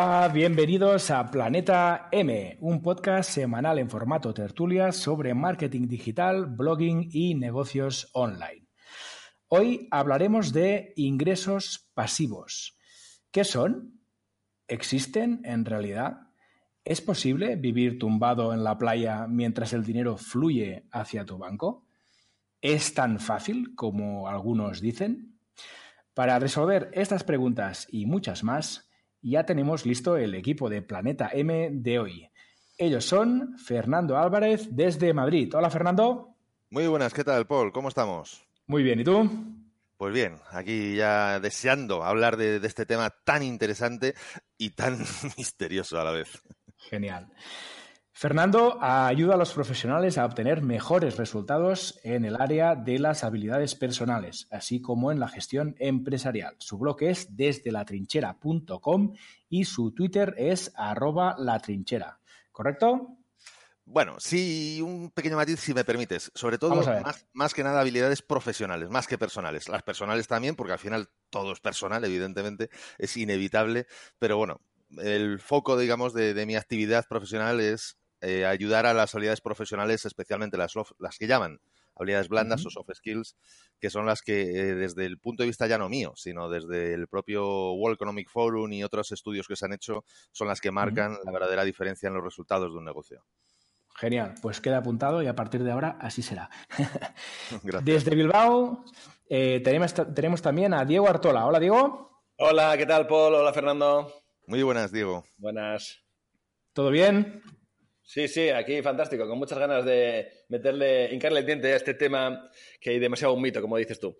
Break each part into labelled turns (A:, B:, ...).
A: Hola, bienvenidos a Planeta M, un podcast semanal en formato tertulia sobre marketing digital, blogging y negocios online. Hoy hablaremos de ingresos pasivos. ¿Qué son? ¿Existen en realidad? ¿Es posible vivir tumbado en la playa mientras el dinero fluye hacia tu banco? ¿Es tan fácil como algunos dicen? Para resolver estas preguntas y muchas más, ya tenemos listo el equipo de Planeta M de hoy. Ellos son Fernando Álvarez desde Madrid. Hola Fernando.
B: Muy buenas, ¿qué tal, Paul? ¿Cómo estamos?
A: Muy bien, ¿y tú?
B: Pues bien, aquí ya deseando hablar de, de este tema tan interesante y tan misterioso a la vez.
A: Genial. Fernando ayuda a los profesionales a obtener mejores resultados en el área de las habilidades personales, así como en la gestión empresarial. Su blog es desde latrinchera.com y su Twitter es arroba latrinchera. ¿Correcto?
B: Bueno, sí, un pequeño matiz, si me permites. Sobre todo, más, más que nada, habilidades profesionales, más que personales. Las personales también, porque al final todo es personal, evidentemente, es inevitable. Pero bueno, el foco, digamos, de, de mi actividad profesional es eh, ayudar a las habilidades profesionales, especialmente las, soft- las que llaman habilidades blandas o soft skills, que son las que eh, desde el punto de vista ya no mío, sino desde el propio World Economic Forum y otros estudios que se han hecho, son las que marcan la verdadera diferencia en los resultados de un negocio.
A: Genial, pues queda apuntado y a partir de ahora así será.
B: Gracias.
A: Desde Bilbao eh, tenemos, tenemos también a Diego Artola. Hola Diego,
C: Hola, ¿qué tal, Paul? Hola, Fernando.
B: Muy buenas, Diego.
C: Buenas.
A: ¿todo bien?
C: Sí, sí, aquí fantástico, con muchas ganas de meterle, hincarle el diente a este tema que hay demasiado un mito, como dices tú.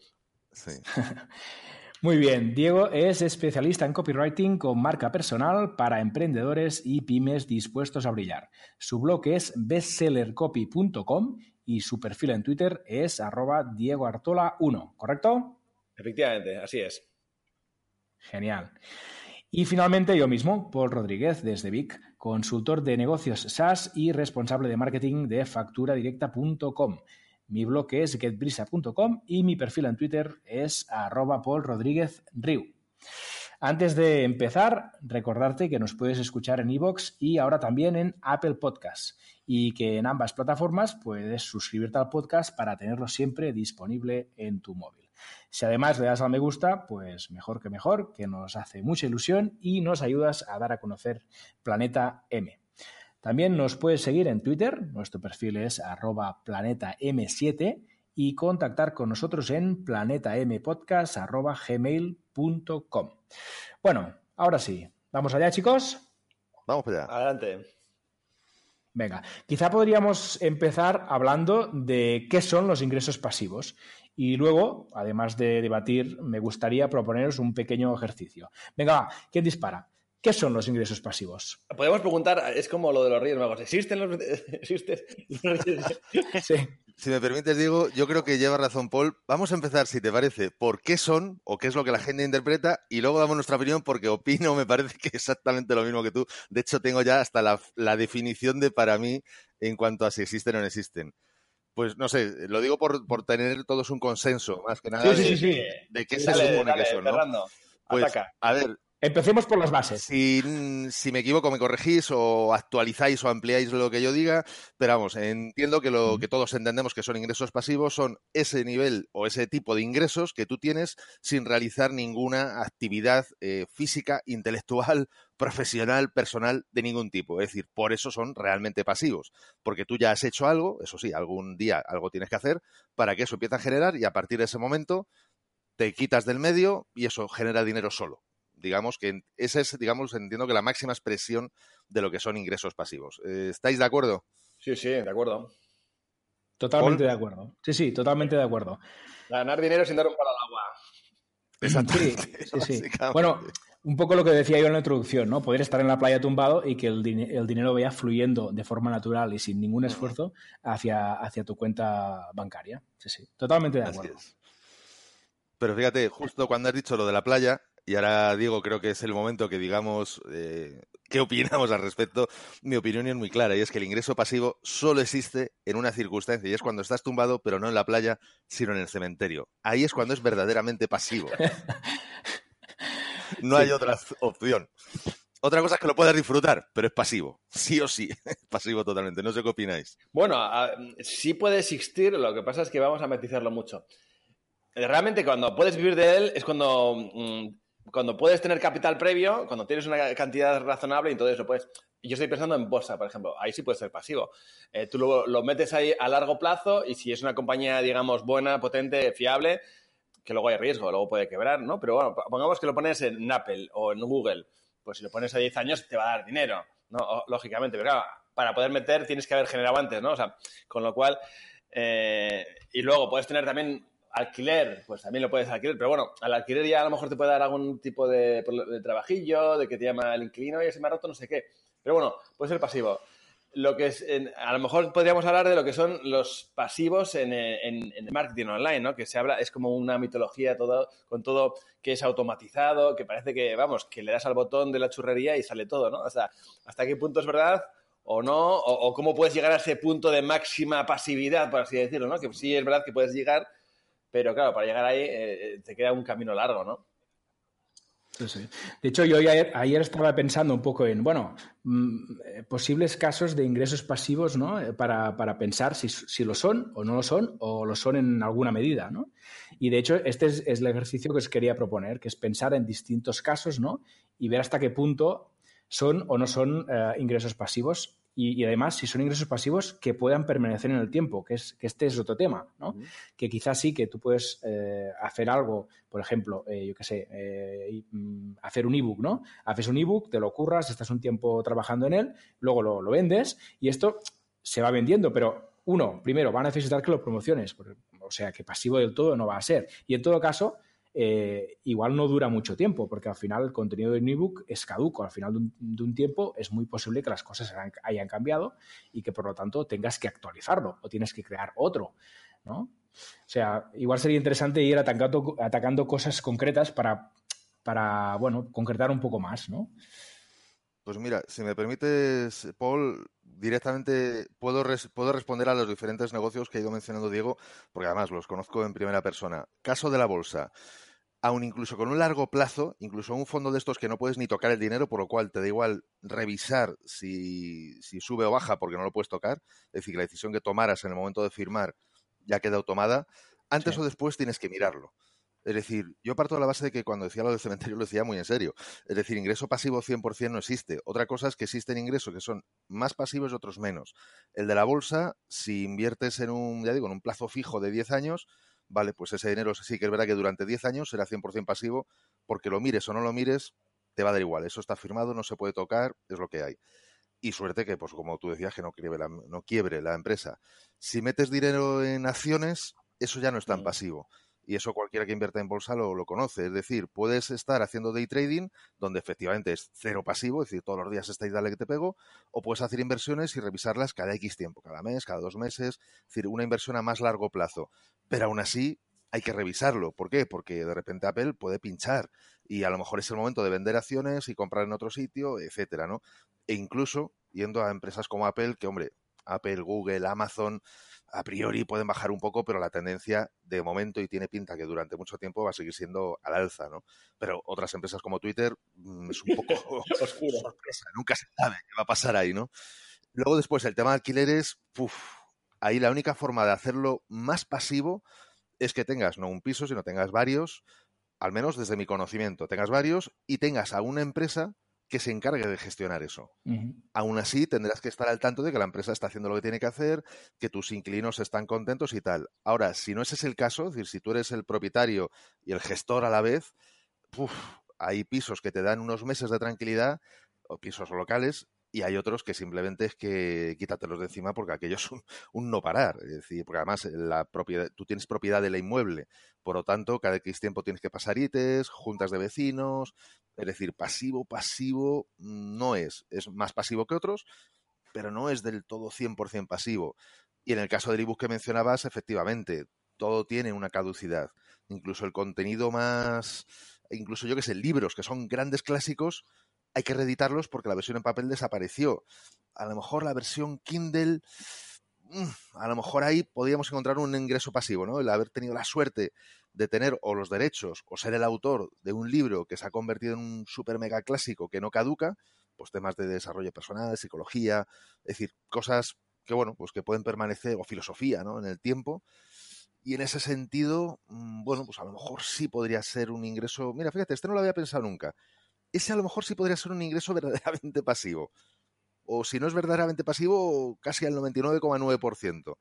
B: Sí.
A: Muy bien, Diego es especialista en copywriting con marca personal para emprendedores y pymes dispuestos a brillar. Su blog es bestsellercopy.com y su perfil en Twitter es arroba diegoartola1, ¿correcto?
C: Efectivamente, así es.
A: Genial. Y finalmente yo mismo, Paul Rodríguez desde Vic, consultor de negocios SaaS y responsable de marketing de facturadirecta.com. Mi blog es getbrisa.com y mi perfil en Twitter es arroba. Antes de empezar, recordarte que nos puedes escuchar en iVoox y ahora también en Apple Podcasts y que en ambas plataformas puedes suscribirte al podcast para tenerlo siempre disponible en tu móvil. Si además le das al me gusta, pues mejor que mejor, que nos hace mucha ilusión y nos ayudas a dar a conocer Planeta M. También nos puedes seguir en Twitter, nuestro perfil es arroba planetam7 y contactar con nosotros en planetampodcast.gmail.com. Bueno, ahora sí, vamos allá chicos.
B: Vamos para allá.
C: Adelante.
A: Venga, quizá podríamos empezar hablando de qué son los ingresos pasivos. Y luego, además de debatir, me gustaría proponeros un pequeño ejercicio. Venga, va, ¿quién dispara? ¿Qué son los ingresos pasivos?
C: Podemos preguntar, es como lo de los Reyes Magos, ¿existen los, ¿existen los Reyes
A: Sí,
B: Si me permites, Diego, yo creo que lleva razón Paul. Vamos a empezar, si te parece, por qué son o qué es lo que la gente interpreta y luego damos nuestra opinión porque opino, me parece que exactamente lo mismo que tú. De hecho, tengo ya hasta la, la definición de para mí en cuanto a si existen o no existen. Pues no sé, lo digo por, por tener todos un consenso, más que nada
A: Sí, sí,
B: de,
A: sí, sí.
B: de qué se
C: Dale,
B: supone
C: dale,
B: que son, ¿no? Pues,
C: ataca.
B: a ver,
A: Empecemos por las bases.
B: si, si me equivoco, me corregís o actualizáis o ampliáis lo que yo diga, pero vamos, entiendo que lo que todos entendemos que son ingresos pasivos son ese nivel o ese tipo de ingresos que tú tienes sin realizar ninguna actividad eh, física, intelectual, profesional, personal de ningún tipo. Es decir, por eso son realmente pasivos, porque tú ya has hecho algo, eso sí, algún día algo tienes que hacer para que eso empiece a generar y a partir de ese momento te quitas del medio y eso genera dinero solo digamos que esa es, digamos, entiendo que la máxima expresión de lo que son ingresos pasivos. Eh, ¿Estáis de acuerdo?
C: Sí, sí, de acuerdo.
A: Totalmente de acuerdo. Sí, sí, totalmente de acuerdo.
C: Ganar dinero sin dar un palo al agua.
B: Exactamente.
A: Sí, sí, sí. Bueno, un poco lo que decía yo en la introducción, ¿no? Poder estar en la playa tumbado y que el, din- el dinero vaya fluyendo de forma natural y sin ningún esfuerzo hacia, hacia tu cuenta bancaria. Sí, sí, totalmente de
B: Así
A: acuerdo.
B: es. Pero fíjate, justo cuando has dicho lo de la playa, y ahora Diego creo que es el momento que digamos eh, qué opinamos al respecto, mi opinión es muy clara y es que el ingreso pasivo solo existe en una circunstancia y es cuando estás tumbado, pero no en la playa, sino en el cementerio. Ahí es cuando es verdaderamente pasivo. No hay otra opción. Otra cosa es que lo puedas disfrutar, pero es pasivo. Sí o sí, es pasivo totalmente. No sé qué opináis.
C: Bueno, a- sí puede existir, lo que pasa es que vamos a matizarlo mucho. Realmente cuando puedes vivir de él es cuando, mm, cuando puedes tener capital previo, cuando tienes una cantidad razonable entonces lo puedes... Yo estoy pensando en bolsa, por ejemplo. Ahí sí puede ser pasivo. Eh, tú lo, lo metes ahí a largo plazo y si es una compañía, digamos, buena, potente, fiable, que luego hay riesgo, luego puede quebrar, ¿no? Pero bueno, pongamos que lo pones en Apple o en Google, pues si lo pones a 10 años te va a dar dinero, ¿no? Lógicamente, pero claro, para poder meter tienes que haber generado antes, ¿no? O sea, con lo cual, eh, y luego puedes tener también alquiler, pues también lo puedes alquiler, pero bueno, al alquiler ya a lo mejor te puede dar algún tipo de, de trabajillo, de que te llama el inquilino y se me ha roto no sé qué. Pero bueno, puede ser pasivo. Lo que es, a lo mejor podríamos hablar de lo que son los pasivos en, eh, en- en marketing online, ¿no? Que se habla, es como una mitología todo, con todo que es automatizado, que parece que, vamos, que le das al botón de la churrería y sale todo, ¿no? O ¿hasta qué punto es verdad o no? O, o cómo puedes llegar a ese punto de máxima pasividad, por así decirlo, ¿no? Que sí es verdad que puedes llegar, pero claro, para llegar ahí eh, eh, te queda un camino largo, ¿no?
A: De hecho, yo ayer, ayer estaba pensando un poco en, bueno, mm, eh, posibles casos de ingresos pasivos, ¿no? Para, para pensar si, si lo son o no lo son, o lo son en alguna medida, ¿no? Y de hecho, este es, el ejercicio que os quería proponer, que es pensar en distintos casos, ¿no? Y ver hasta qué punto son o no son ingresos pasivos y, y además si son ingresos pasivos que puedan permanecer en el tiempo, que, es, que este es otro tema, ¿no? Que quizás sí que tú puedes eh, hacer algo, por ejemplo, eh, yo qué sé, eh, mm, hacer un ebook, ¿no? Haces un ebook, te lo curras, estás un tiempo trabajando en él, luego lo, lo vendes y esto se va vendiendo, pero uno, primero, va a necesitar que lo promociones, porque- o sea, que pasivo del todo no va a ser. Y en todo caso, eh, igual no dura mucho tiempo, porque al final el contenido de un ebook es caduco. Al final de un, tiempo es muy posible que las cosas hayan, cambiado y que por lo tanto tengas que actualizarlo o tienes que crear otro, ¿no? O sea, igual sería interesante ir atacando, atacando cosas concretas para, para, bueno, concretar un poco más, ¿no?
B: Pues mira, si me permites, Paul, directamente puedo, puedo responder a los diferentes negocios que ha ido mencionando Diego, porque además los conozco en primera persona. Caso de la bolsa. Aun incluso con un largo plazo, incluso un fondo de estos que no puedes ni tocar el dinero, por lo cual te da igual revisar si, si sube o baja porque no lo puedes tocar, es decir, que la decisión que tomaras en el momento de firmar ya queda tomada, antes
A: Sí.
B: o después tienes que mirarlo. Es decir, yo parto de la base de que cuando decía lo del cementerio lo decía muy en serio. Es decir, ingreso pasivo 100% no existe. Otra cosa es que existen ingresos que son más pasivos y otros menos. El de la bolsa, si inviertes en un, ya digo, en un plazo fijo de 10 años, vale, pues ese dinero sí que es verdad que durante 10 años será 100% pasivo, porque lo mires o no lo mires, te va a dar igual. Eso está firmado, no se puede tocar, es lo que hay. Y suerte que, pues como tú decías, que no quiebre la, no quiebre la empresa. Si metes dinero en acciones, eso ya no es tan
C: Mm.
B: pasivo. Y eso cualquiera que invierta en bolsa lo, lo conoce. Es decir, puedes estar haciendo day trading, donde efectivamente es cero pasivo, es decir, todos los días está y dale que te pego, o puedes hacer inversiones y revisarlas cada X tiempo, cada mes, cada dos meses, es decir, una inversión a más largo plazo. Pero aún así hay que revisarlo. ¿Por qué? Porque de repente Apple puede pinchar y a lo mejor es el momento de vender acciones y comprar en otro sitio, etcétera, ¿no? E incluso yendo a empresas como Apple, que hombre, Apple, Google, Amazon, a priori pueden bajar un poco, pero la tendencia de momento y tiene pinta que durante mucho tiempo va a seguir siendo al alza, ¿no? Pero otras empresas como Twitter mm, es un poco
C: Oscuro.
B: sorpresa, nunca se sabe qué va a pasar ahí, ¿no? Luego después el tema de alquileres, puf, ahí la única forma de hacerlo más pasivo es que tengas no un piso, sino tengas varios, al menos desde mi conocimiento, tengas varios y tengas a una empresa que se encargue de gestionar eso. Aún así, tendrás que estar al tanto de que la empresa está haciendo lo que tiene que hacer, que tus inquilinos están contentos y tal. Ahora, si no ese es el caso, es decir, si tú eres el propietario y el gestor a la vez, uf, hay pisos que te dan unos meses de tranquilidad, o pisos locales, y hay otros que simplemente es que quítatelos de encima porque aquello es un, no parar. Es decir, porque además la propiedad, tú tienes propiedad del inmueble, por lo tanto, cada X tiempo tienes que pasar ITES, juntas de vecinos, es decir, pasivo, pasivo no es. Es más pasivo que otros, pero no es del todo 100% pasivo. Y en el caso del ebook que mencionabas, efectivamente, todo tiene una caducidad. Incluso el contenido más, incluso yo que sé, libros que son grandes clásicos, hay que reeditarlos porque la versión en papel desapareció. A lo mejor la versión Kindle, mm, a lo mejor ahí podríamos encontrar un ingreso pasivo, ¿no? El haber tenido la suerte de tener o los derechos o ser el autor de un libro que se ha convertido en un super mega clásico que no caduca, pues temas de desarrollo personal, psicología, es decir, cosas que bueno, pues que pueden permanecer, o filosofía, ¿no? En el tiempo. Y en ese sentido, mm, bueno, pues a lo mejor sí podría ser un ingreso. Mira, fíjate, este no lo había pensado nunca ese a lo mejor sí podría ser un ingreso verdaderamente pasivo. O si no es verdaderamente pasivo, casi al 99,9%.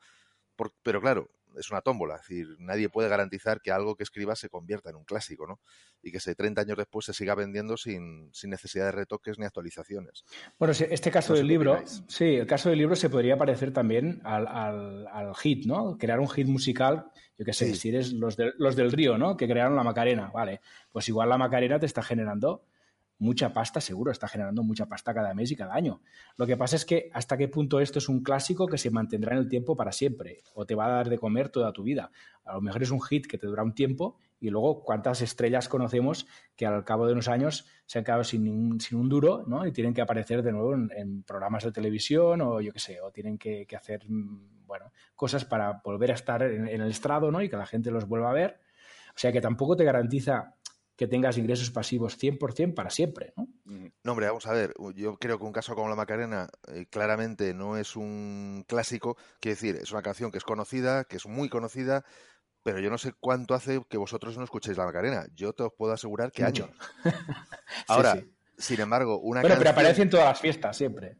B: Pero claro, es una tómbola. Es decir, nadie puede garantizar que algo que escriba se convierta en un clásico, ¿no? Y que se 30 años después se siga vendiendo sin, sin necesidad de retoques ni actualizaciones.
A: Bueno, este caso del libro, sí, el caso del libro se podría parecer también al, al, hit, ¿no? Crear un hit musical, yo qué sé, si eres los, los del río, ¿no? Que crearon la Macarena, vale. Pues igual la Macarena te está generando mucha pasta, seguro, está generando mucha pasta cada mes y cada año. Lo que pasa es que hasta qué punto esto es un clásico que se mantendrá en el tiempo para siempre o te va a dar de comer toda tu vida. A lo mejor es un hit que te dura un tiempo y luego cuántas estrellas conocemos que al cabo de unos años se han quedado sin, sin un duro ¿no? y tienen que aparecer de nuevo en, programas de televisión o yo qué sé, o tienen que, hacer mm, bueno, cosas para volver a estar en, en el estrado ¿no? y que la gente los vuelva a ver. O sea que tampoco te garantiza que tengas ingresos pasivos 100% para siempre, ¿no?
B: No, hombre, vamos a ver, yo creo que un caso como La Macarena eh, claramente no es un clásico, quiero decir, es una canción que es conocida, que es muy conocida, pero yo no sé cuánto hace que vosotros no escuchéis La Macarena. Yo te os puedo asegurar que años. Ahora, sin embargo, una
A: bueno, pero aparece en todas las fiestas siempre.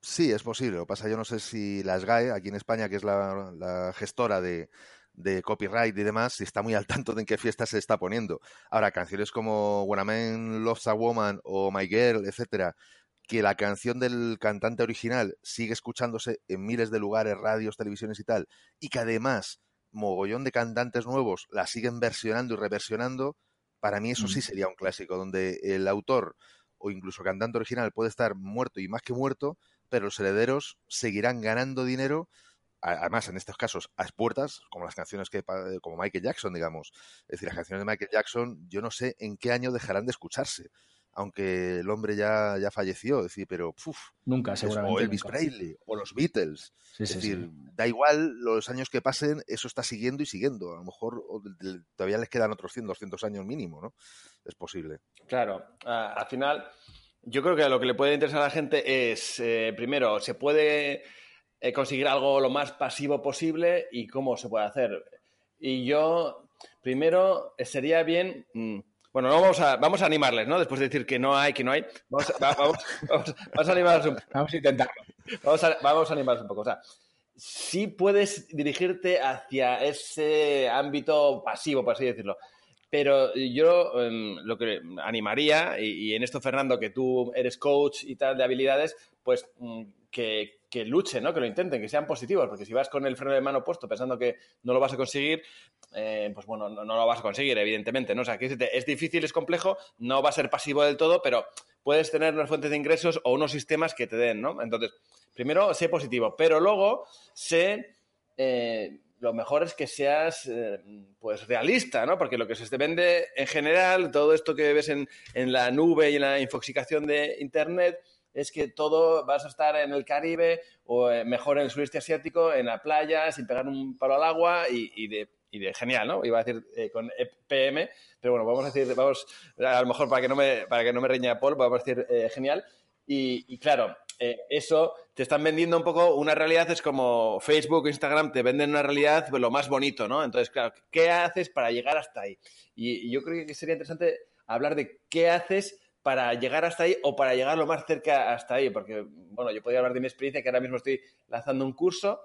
B: Sí, es posible. Lo que pasa, yo no sé si la SGAE, aquí en España, que es la gestora de, de copyright y demás, si está muy al tanto de en qué fiesta se está poniendo. Ahora, canciones como When a Man Loves a Woman o My Girl, etcétera, que la canción del cantante original sigue escuchándose en miles de lugares, radios, televisiones y tal, y que además mogollón de cantantes nuevos la siguen versionando y reversionando, para mí eso sí sería un clásico, donde el autor o incluso cantante original puede estar muerto y más que muerto, pero los herederos seguirán ganando dinero además en estos casos a expuertas, como las canciones que como Michael Jackson, digamos. Es decir, las canciones de Michael Jackson, yo no sé en qué año dejarán de escucharse, aunque el hombre ya, ya falleció, es decir, pero uf,
A: nunca seguramente.
B: O Elvis Presley o los Beatles. es decir, da igual los años que pasen, eso está siguiendo y siguiendo. A lo mejor todavía les quedan otros 100, 200 años mínimo, ¿no? Es posible.
C: Claro, al final yo creo que lo que le puede interesar a la gente es, eh, primero, se puede eh, conseguir algo lo más pasivo posible y cómo se puede hacer. Y yo, primero, eh, sería bien... Mm, bueno, vamos a, vamos a animarles, ¿no? Después de decir que no hay, que no hay, vamos a, vamos, vamos, a animarles un poco.
A: Vamos a intentarlo.
C: Vamos a, vamos a animarles un poco. O sea, sí puedes dirigirte hacia ese ámbito pasivo, por así decirlo. Pero yo em, lo que animaría, y, y, en esto, Fernando, que tú eres coach y tal de habilidades, pues mm, que, que luchen, ¿no? que lo intenten, que sean positivos, porque si vas con el freno de mano puesto pensando que no lo vas a conseguir, eh, pues bueno, no, lo vas a conseguir, evidentemente. ¿no? O sea, que es difícil, es complejo, no va a ser pasivo del todo, pero puedes tener unas fuentes de ingresos o unos sistemas que te den, ¿no? Entonces, primero, sé positivo, pero luego sé... Eh, lo mejor es que seas eh, pues realista, ¿no? Porque lo que se te vende en general, todo esto que ves en, en la nube y en la infoxicación de Internet, es que todo vas a estar en el Caribe o eh, mejor en el sureste asiático, en la playa, sin pegar un palo al agua y, de, genial, ¿no? Iba a decir eh, con EPM, pero bueno, vamos a decir, vamos, a lo mejor para que no me, para que no me Paul, vamos a decir eh, genial. Y, claro, eso te están vendiendo un poco una realidad, es como Facebook, Instagram, te venden una realidad pues, lo más bonito, ¿no? Entonces, claro, ¿qué haces para llegar hasta ahí? y yo creo que sería interesante hablar de qué haces para llegar hasta ahí o para llegar lo más cerca hasta ahí, porque, bueno, yo podría hablar de mi experiencia, que ahora mismo estoy lanzando un curso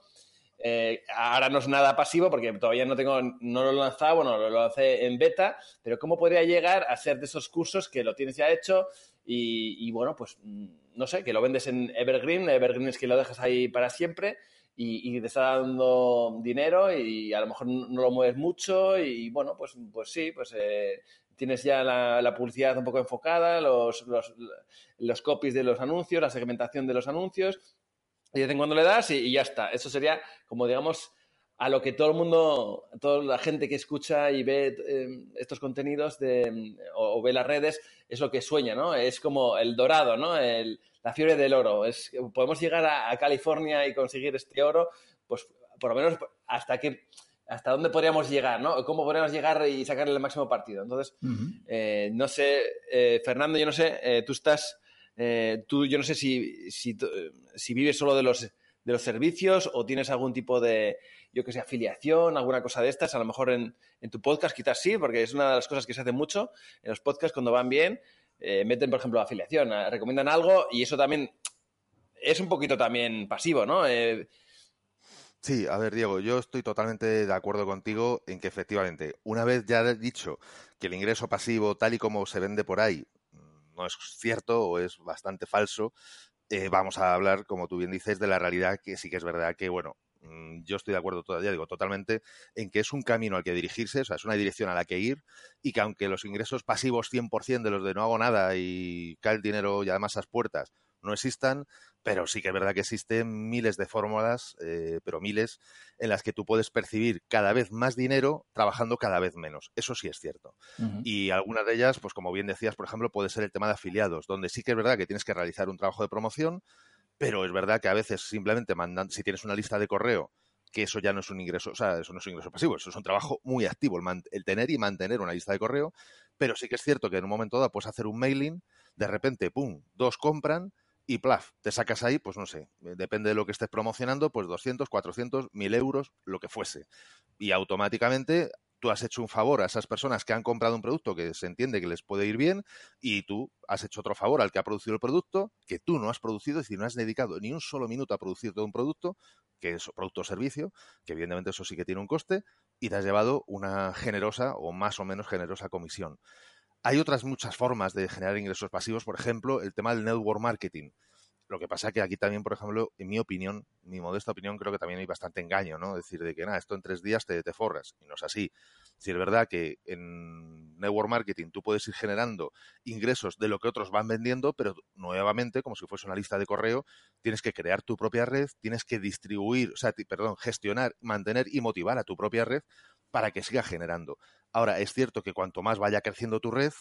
C: eh, ahora no es nada pasivo porque todavía no tengo, no lo he lanzado, bueno, lo lancé en beta, pero ¿cómo podría llegar a ser de esos cursos que lo tienes ya hecho y, bueno, pues no sé, que lo vendes en Evergreen, Evergreen es que lo dejas ahí para siempre y, te está dando dinero y a lo mejor no lo mueves mucho y bueno, pues, pues sí, pues eh, tienes ya la, publicidad un poco enfocada, los, los, los copies de los anuncios, la segmentación de los anuncios y de vez en cuando le das y, ya está. Eso sería como, digamos, a lo que todo el mundo, toda la gente que escucha y ve em, estos contenidos de, o, ve las redes, es lo que sueña, ¿no? Es como el dorado, ¿no? El, la fiebre del oro. Es, podemos llegar a, California y conseguir este oro, pues por lo menos hasta que hasta dónde podríamos llegar, ¿no? ¿Cómo podríamos llegar y sacarle el máximo partido? Entonces, eh, no sé, eh, Fernando, yo no sé, eh, tú estás tú, yo no sé si, si, si, vives solo de los, de los servicios o tienes algún tipo de, yo que sé, afiliación, alguna cosa de estas. A lo mejor en, en, tu podcast quizás sí, porque es una de las cosas que se hace mucho en los podcasts cuando van bien. Meten, por ejemplo, afiliación, recomiendan algo y eso también es un poquito también pasivo, ¿no?
B: Sí, a ver, Diego, yo estoy totalmente de acuerdo contigo en que efectivamente, una vez ya dicho que el ingreso pasivo, tal y como se vende por ahí, no es cierto o es bastante falso, eh, vamos a hablar, como tú bien dices, de la realidad que sí que es verdad que, bueno, mm, yo estoy de acuerdo todavía, digo, totalmente, en que es un camino al que dirigirse, o sea, es una dirección a la que ir y que aunque los ingresos pasivos 100% de los de no hago nada y cae el dinero y además a las puertas no existan, pero sí que es verdad que existen miles de fórmulas, eh, pero miles, en las que tú puedes percibir cada vez más dinero trabajando cada vez menos. Eso sí es cierto. Y algunas de ellas, pues como bien decías, por ejemplo, puede ser el tema de afiliados, donde sí que es verdad que tienes que realizar un trabajo de promoción, pero es verdad que a veces simplemente mandan, si tienes una lista de correo, que eso ya no es un ingreso, o sea, eso no es un ingreso pasivo, eso es un trabajo muy activo, el, el tener y mantener una lista de correo, pero sí que es cierto que en un momento dado puedes hacer un mailing, de repente, ¡pum!, dos compran, y plaf, te sacas ahí, pues no sé, eh, depende de lo que estés promocionando, pues 200, 400, 1000 euros, lo que fuese. Y automáticamente tú has hecho un favor a esas personas que han comprado un producto que se entiende que les puede ir bien y tú has hecho otro favor al que ha producido el producto que tú no has producido, es decir, no has dedicado ni un solo minuto a producir todo un producto, que es producto o servicio, que evidentemente eso sí que tiene un coste, y te has llevado una generosa o más o menos generosa comisión. Hay otras muchas formas de generar ingresos pasivos, por ejemplo, el tema del network marketing. Lo que pasa es que aquí también, por ejemplo, en mi opinión, mi modesta opinión, creo que también hay bastante engaño, ¿no? Decir de que, nada, esto en tres días te, te forras. Y no es así. Si es verdad que en network marketing tú puedes ir generando ingresos de lo que otros van vendiendo, pero nuevamente, como si fuese una lista de correo, tienes que crear tu propia red, tienes que distribuir, o sea, perdón, gestionar, mantener y motivar a tu propia red para que siga generando. Ahora, es cierto que cuanto más vaya creciendo tu red,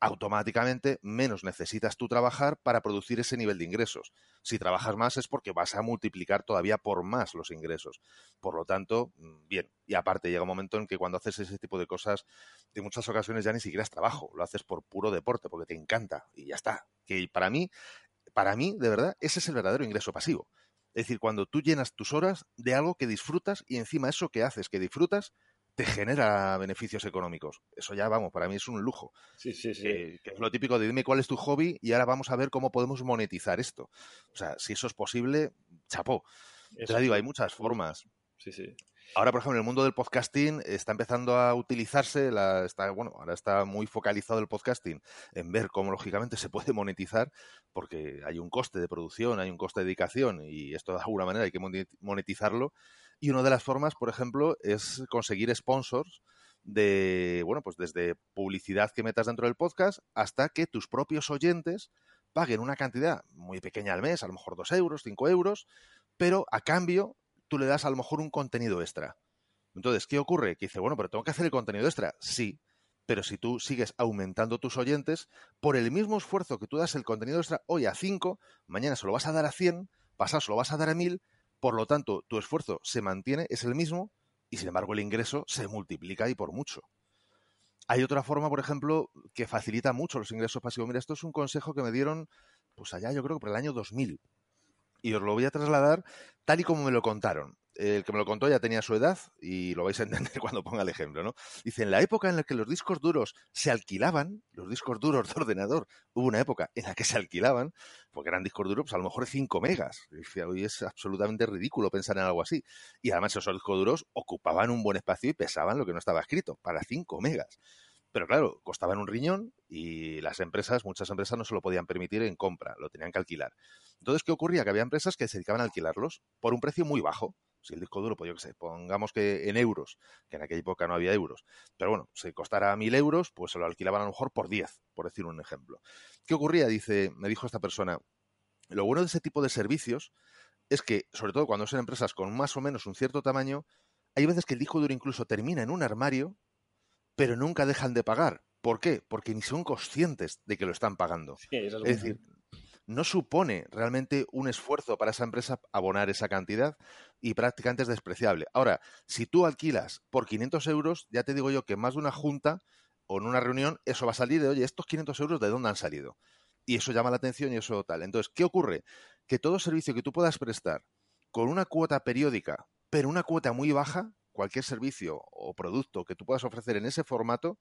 B: automáticamente menos necesitas tú trabajar para producir ese nivel de ingresos. Si trabajas más es porque vas a multiplicar todavía por más los ingresos. Por lo tanto, mm, bien. Y aparte llega un momento en que cuando haces ese tipo de cosas, en muchas ocasiones ya ni siquiera es trabajo, lo haces por puro deporte, porque te encanta y ya está. Que para mí, para mí, de verdad, ese es el verdadero ingreso pasivo. Es decir, cuando tú llenas tus horas de algo que disfrutas y encima eso que haces que disfrutas te genera beneficios económicos. Eso ya, vamos, para mí es un lujo.
C: Sí, sí, sí.
B: que es lo típico de dime cuál es tu hobby y ahora vamos a ver cómo podemos monetizar esto. O sea, si eso es posible, chapó. Te digo, hay muchas formas.
C: Sí, sí.
B: Ahora, por ejemplo, en el mundo del podcasting está empezando a utilizarse, la, está, bueno, ahora está muy focalizado el podcasting en ver cómo lógicamente se puede monetizar, porque hay un coste de producción, hay un coste de dedicación y esto de alguna manera hay que monetizarlo. Y una de las formas, por ejemplo, es conseguir sponsors de, bueno, pues desde publicidad que metas dentro del podcast hasta que tus propios oyentes paguen una cantidad muy pequeña al mes, a lo mejor dos euros, cinco euros, pero a cambio tú le das a lo mejor un contenido extra. Entonces, ¿qué ocurre? Que dice, bueno, pero tengo que hacer el contenido extra. Sí, pero si tú sigues aumentando tus oyentes, por el mismo esfuerzo que tú das el contenido extra hoy a 5, mañana se lo vas a dar a 100, pasado se lo vas a dar a 1000, por lo tanto, tu esfuerzo se mantiene, es el mismo, y sin embargo el ingreso se multiplica y por mucho. Hay otra forma, por ejemplo, que facilita mucho los ingresos pasivos. Mira, esto es un consejo que me dieron, pues allá yo creo que por el año 2000 y os lo voy a trasladar tal y como me lo contaron. El que me lo contó ya tenía su edad y lo vais a entender cuando ponga el ejemplo, ¿no? Dice, en la época en la que los discos duros se alquilaban, los discos duros de ordenador, hubo una época en la que se alquilaban, porque eran discos duros, pues a lo mejor 5 megas. Dice, hoy es absolutamente ridículo pensar en algo así. Y además esos discos duros ocupaban un buen espacio y pesaban lo que no estaba escrito, para 5 megas. Pero claro, costaban un riñón y las empresas, muchas empresas no se lo podían permitir en compra, lo tenían que alquilar. Entonces, ¿qué ocurría? Que había empresas que se dedicaban a alquilarlos por un precio muy bajo si el disco duro, pues yo que sé, pongamos que en euros, que en aquella época no había euros, pero bueno, si costara mil euros, pues se lo alquilaban a lo mejor por diez, por decir un ejemplo. ¿Qué ocurría? Dice, me dijo esta persona, lo bueno de ese tipo de servicios es que, sobre todo cuando son empresas con más o menos un cierto tamaño, hay veces que el disco duro incluso termina en un armario, pero nunca dejan de pagar. ¿Por qué? Porque ni son conscientes de que lo están pagando. es, es decir, no supone realmente un esfuerzo para esa empresa abonar esa cantidad y prácticamente es despreciable. Ahora, si tú alquilas por 500 euros, ya te digo yo que más de una junta o en una reunión, eso va a salir de, oye, estos 500 euros, ¿de dónde han salido? Y eso llama la atención y eso tal. Entonces, ¿qué ocurre? Que todo servicio que tú puedas prestar con una cuota periódica, pero una cuota muy baja, cualquier servicio o producto que tú puedas ofrecer en ese formato,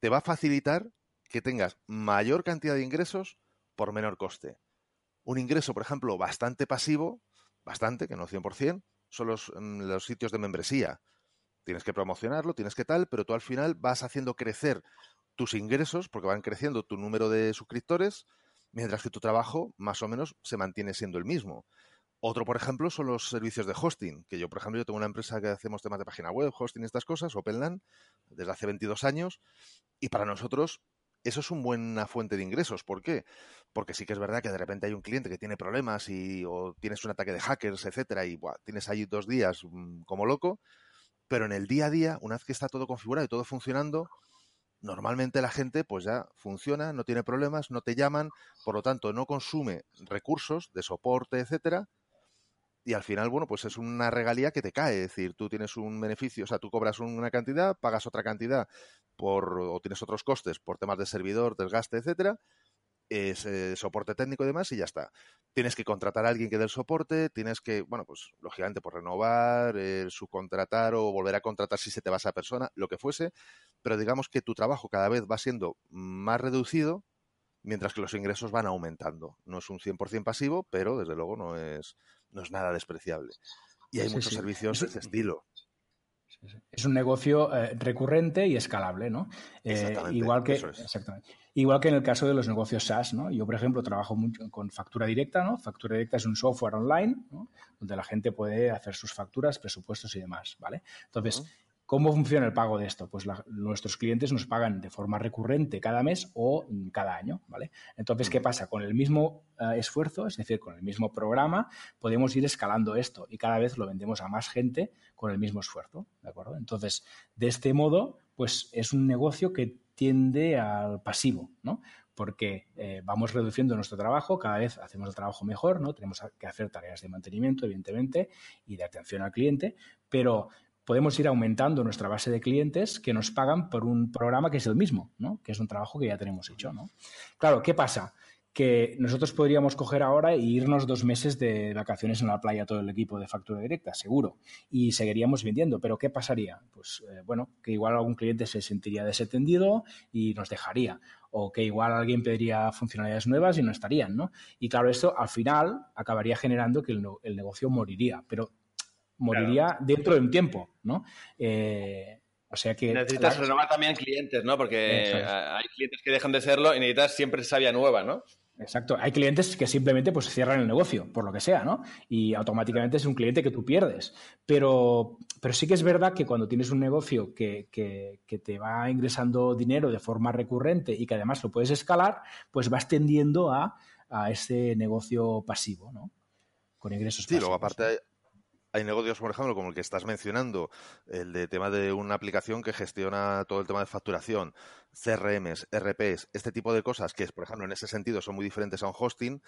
B: te va a facilitar que tengas mayor cantidad de ingresos por menor coste. Un ingreso, por ejemplo, bastante pasivo, bastante, que no 100%, son los, mm, los sitios de membresía. Tienes que promocionarlo, tienes que tal, pero tú al final vas haciendo crecer tus ingresos, porque van creciendo tu número de suscriptores, mientras que tu trabajo más o menos se mantiene siendo el mismo. Otro, por ejemplo, son los servicios de hosting, que yo, por ejemplo, yo tengo una empresa que hacemos temas de página web, hosting y estas cosas, OpenLAN, desde hace 22 años, y para nosotros eso es una buena fuente de ingresos. ¿Por qué? Porque sí que es verdad que de repente hay un cliente que tiene problemas y o tienes un ataque de hackers, etcétera, y tienes ahí dos días mm, como loco, pero en el día a día, una vez que está todo configurado y todo funcionando, normalmente la gente pues ya funciona, no tiene problemas, no te llaman, por lo tanto no consume recursos de soporte, etcétera, y al final, bueno, pues es una regalía que te cae, es decir, tú tienes un beneficio, o sea, tú cobras una cantidad, pagas otra cantidad por, o tienes otros costes por temas de servidor, desgaste, etcétera, es eh, soporte técnico y demás y ya está. Tienes que contratar a alguien que dé el soporte, tienes que, bueno, pues lógicamente por renovar, eh, subcontratar o volver a contratar si se te va esa persona, lo que fuese, pero digamos que tu trabajo cada vez va siendo más reducido mientras que los ingresos van aumentando. No es un 100% pasivo, pero desde luego no es, no es nada despreciable. Y hay muchos servicios de ese estilo.
A: Es un negocio eh, recurrente y escalable, ¿no? Eh, igual que, Igual que en el caso de los negocios SaaS, ¿no? Yo, por ejemplo, trabajo mucho con factura directa, ¿no? Factura directa es un software online, Donde la gente puede hacer sus facturas, presupuestos y demás, ¿vale? Entonces, ¿Cómo funciona el pago de esto? Pues nuestros clientes nos pagan de forma recurrente cada mes o cada año, ¿vale? Entonces, ¿qué pasa? Con el mismo eh, esfuerzo, es decir, con el mismo programa, podemos ir escalando esto y cada vez lo vendemos a más gente con el mismo esfuerzo, ¿de acuerdo? Entonces, de este modo, pues es un negocio que tiende al pasivo, ¿no? porque eh, vamos reduciendo nuestro trabajo, cada vez hacemos el trabajo mejor, ¿no? Tenemos que hacer tareas de mantenimiento, evidentemente, y de atención al cliente, pero podemos ir aumentando nuestra base de clientes que nos pagan por un programa que es el mismo, ¿no? que es un trabajo que ya tenemos hecho. ¿no? Claro, ¿qué pasa? Que nosotros podríamos coger ahora e irnos dos meses de vacaciones en la playa todo el equipo de factura directa, seguro, y seguiríamos vendiendo. Pero ¿qué pasaría? Pues eh, bueno, que igual algún cliente se sentiría desatendido y nos dejaría o que igual alguien pediría funcionalidades nuevas y no estarían, ¿no? Y claro, esto al final acabaría generando que el, el negocio moriría, pero moriría dentro de un tiempo, ¿no? Eh, o sea que...
C: Necesitas renovar también clientes, ¿no? Porque hay clientes que dejan de serlo y necesitas siempre sabia nueva, ¿no?
A: Exacto. Hay clientes que simplemente pues cierran el negocio, por lo que sea, ¿no? Y automáticamente es un cliente que tú pierdes. Pero, pero sí que es verdad que cuando tienes un negocio que, que, te va ingresando dinero de forma recurrente y que además lo puedes escalar, pues vas tendiendo a, a ese negocio pasivo, ¿no? Con ingresos
B: sí, luego aparte hay negocios, por ejemplo, como el que estás mencionando, el de tema de una aplicación que gestiona todo el tema de facturación, CRMs, RPs, este tipo de cosas que, por ejemplo, en ese sentido son muy diferentes a un hosting,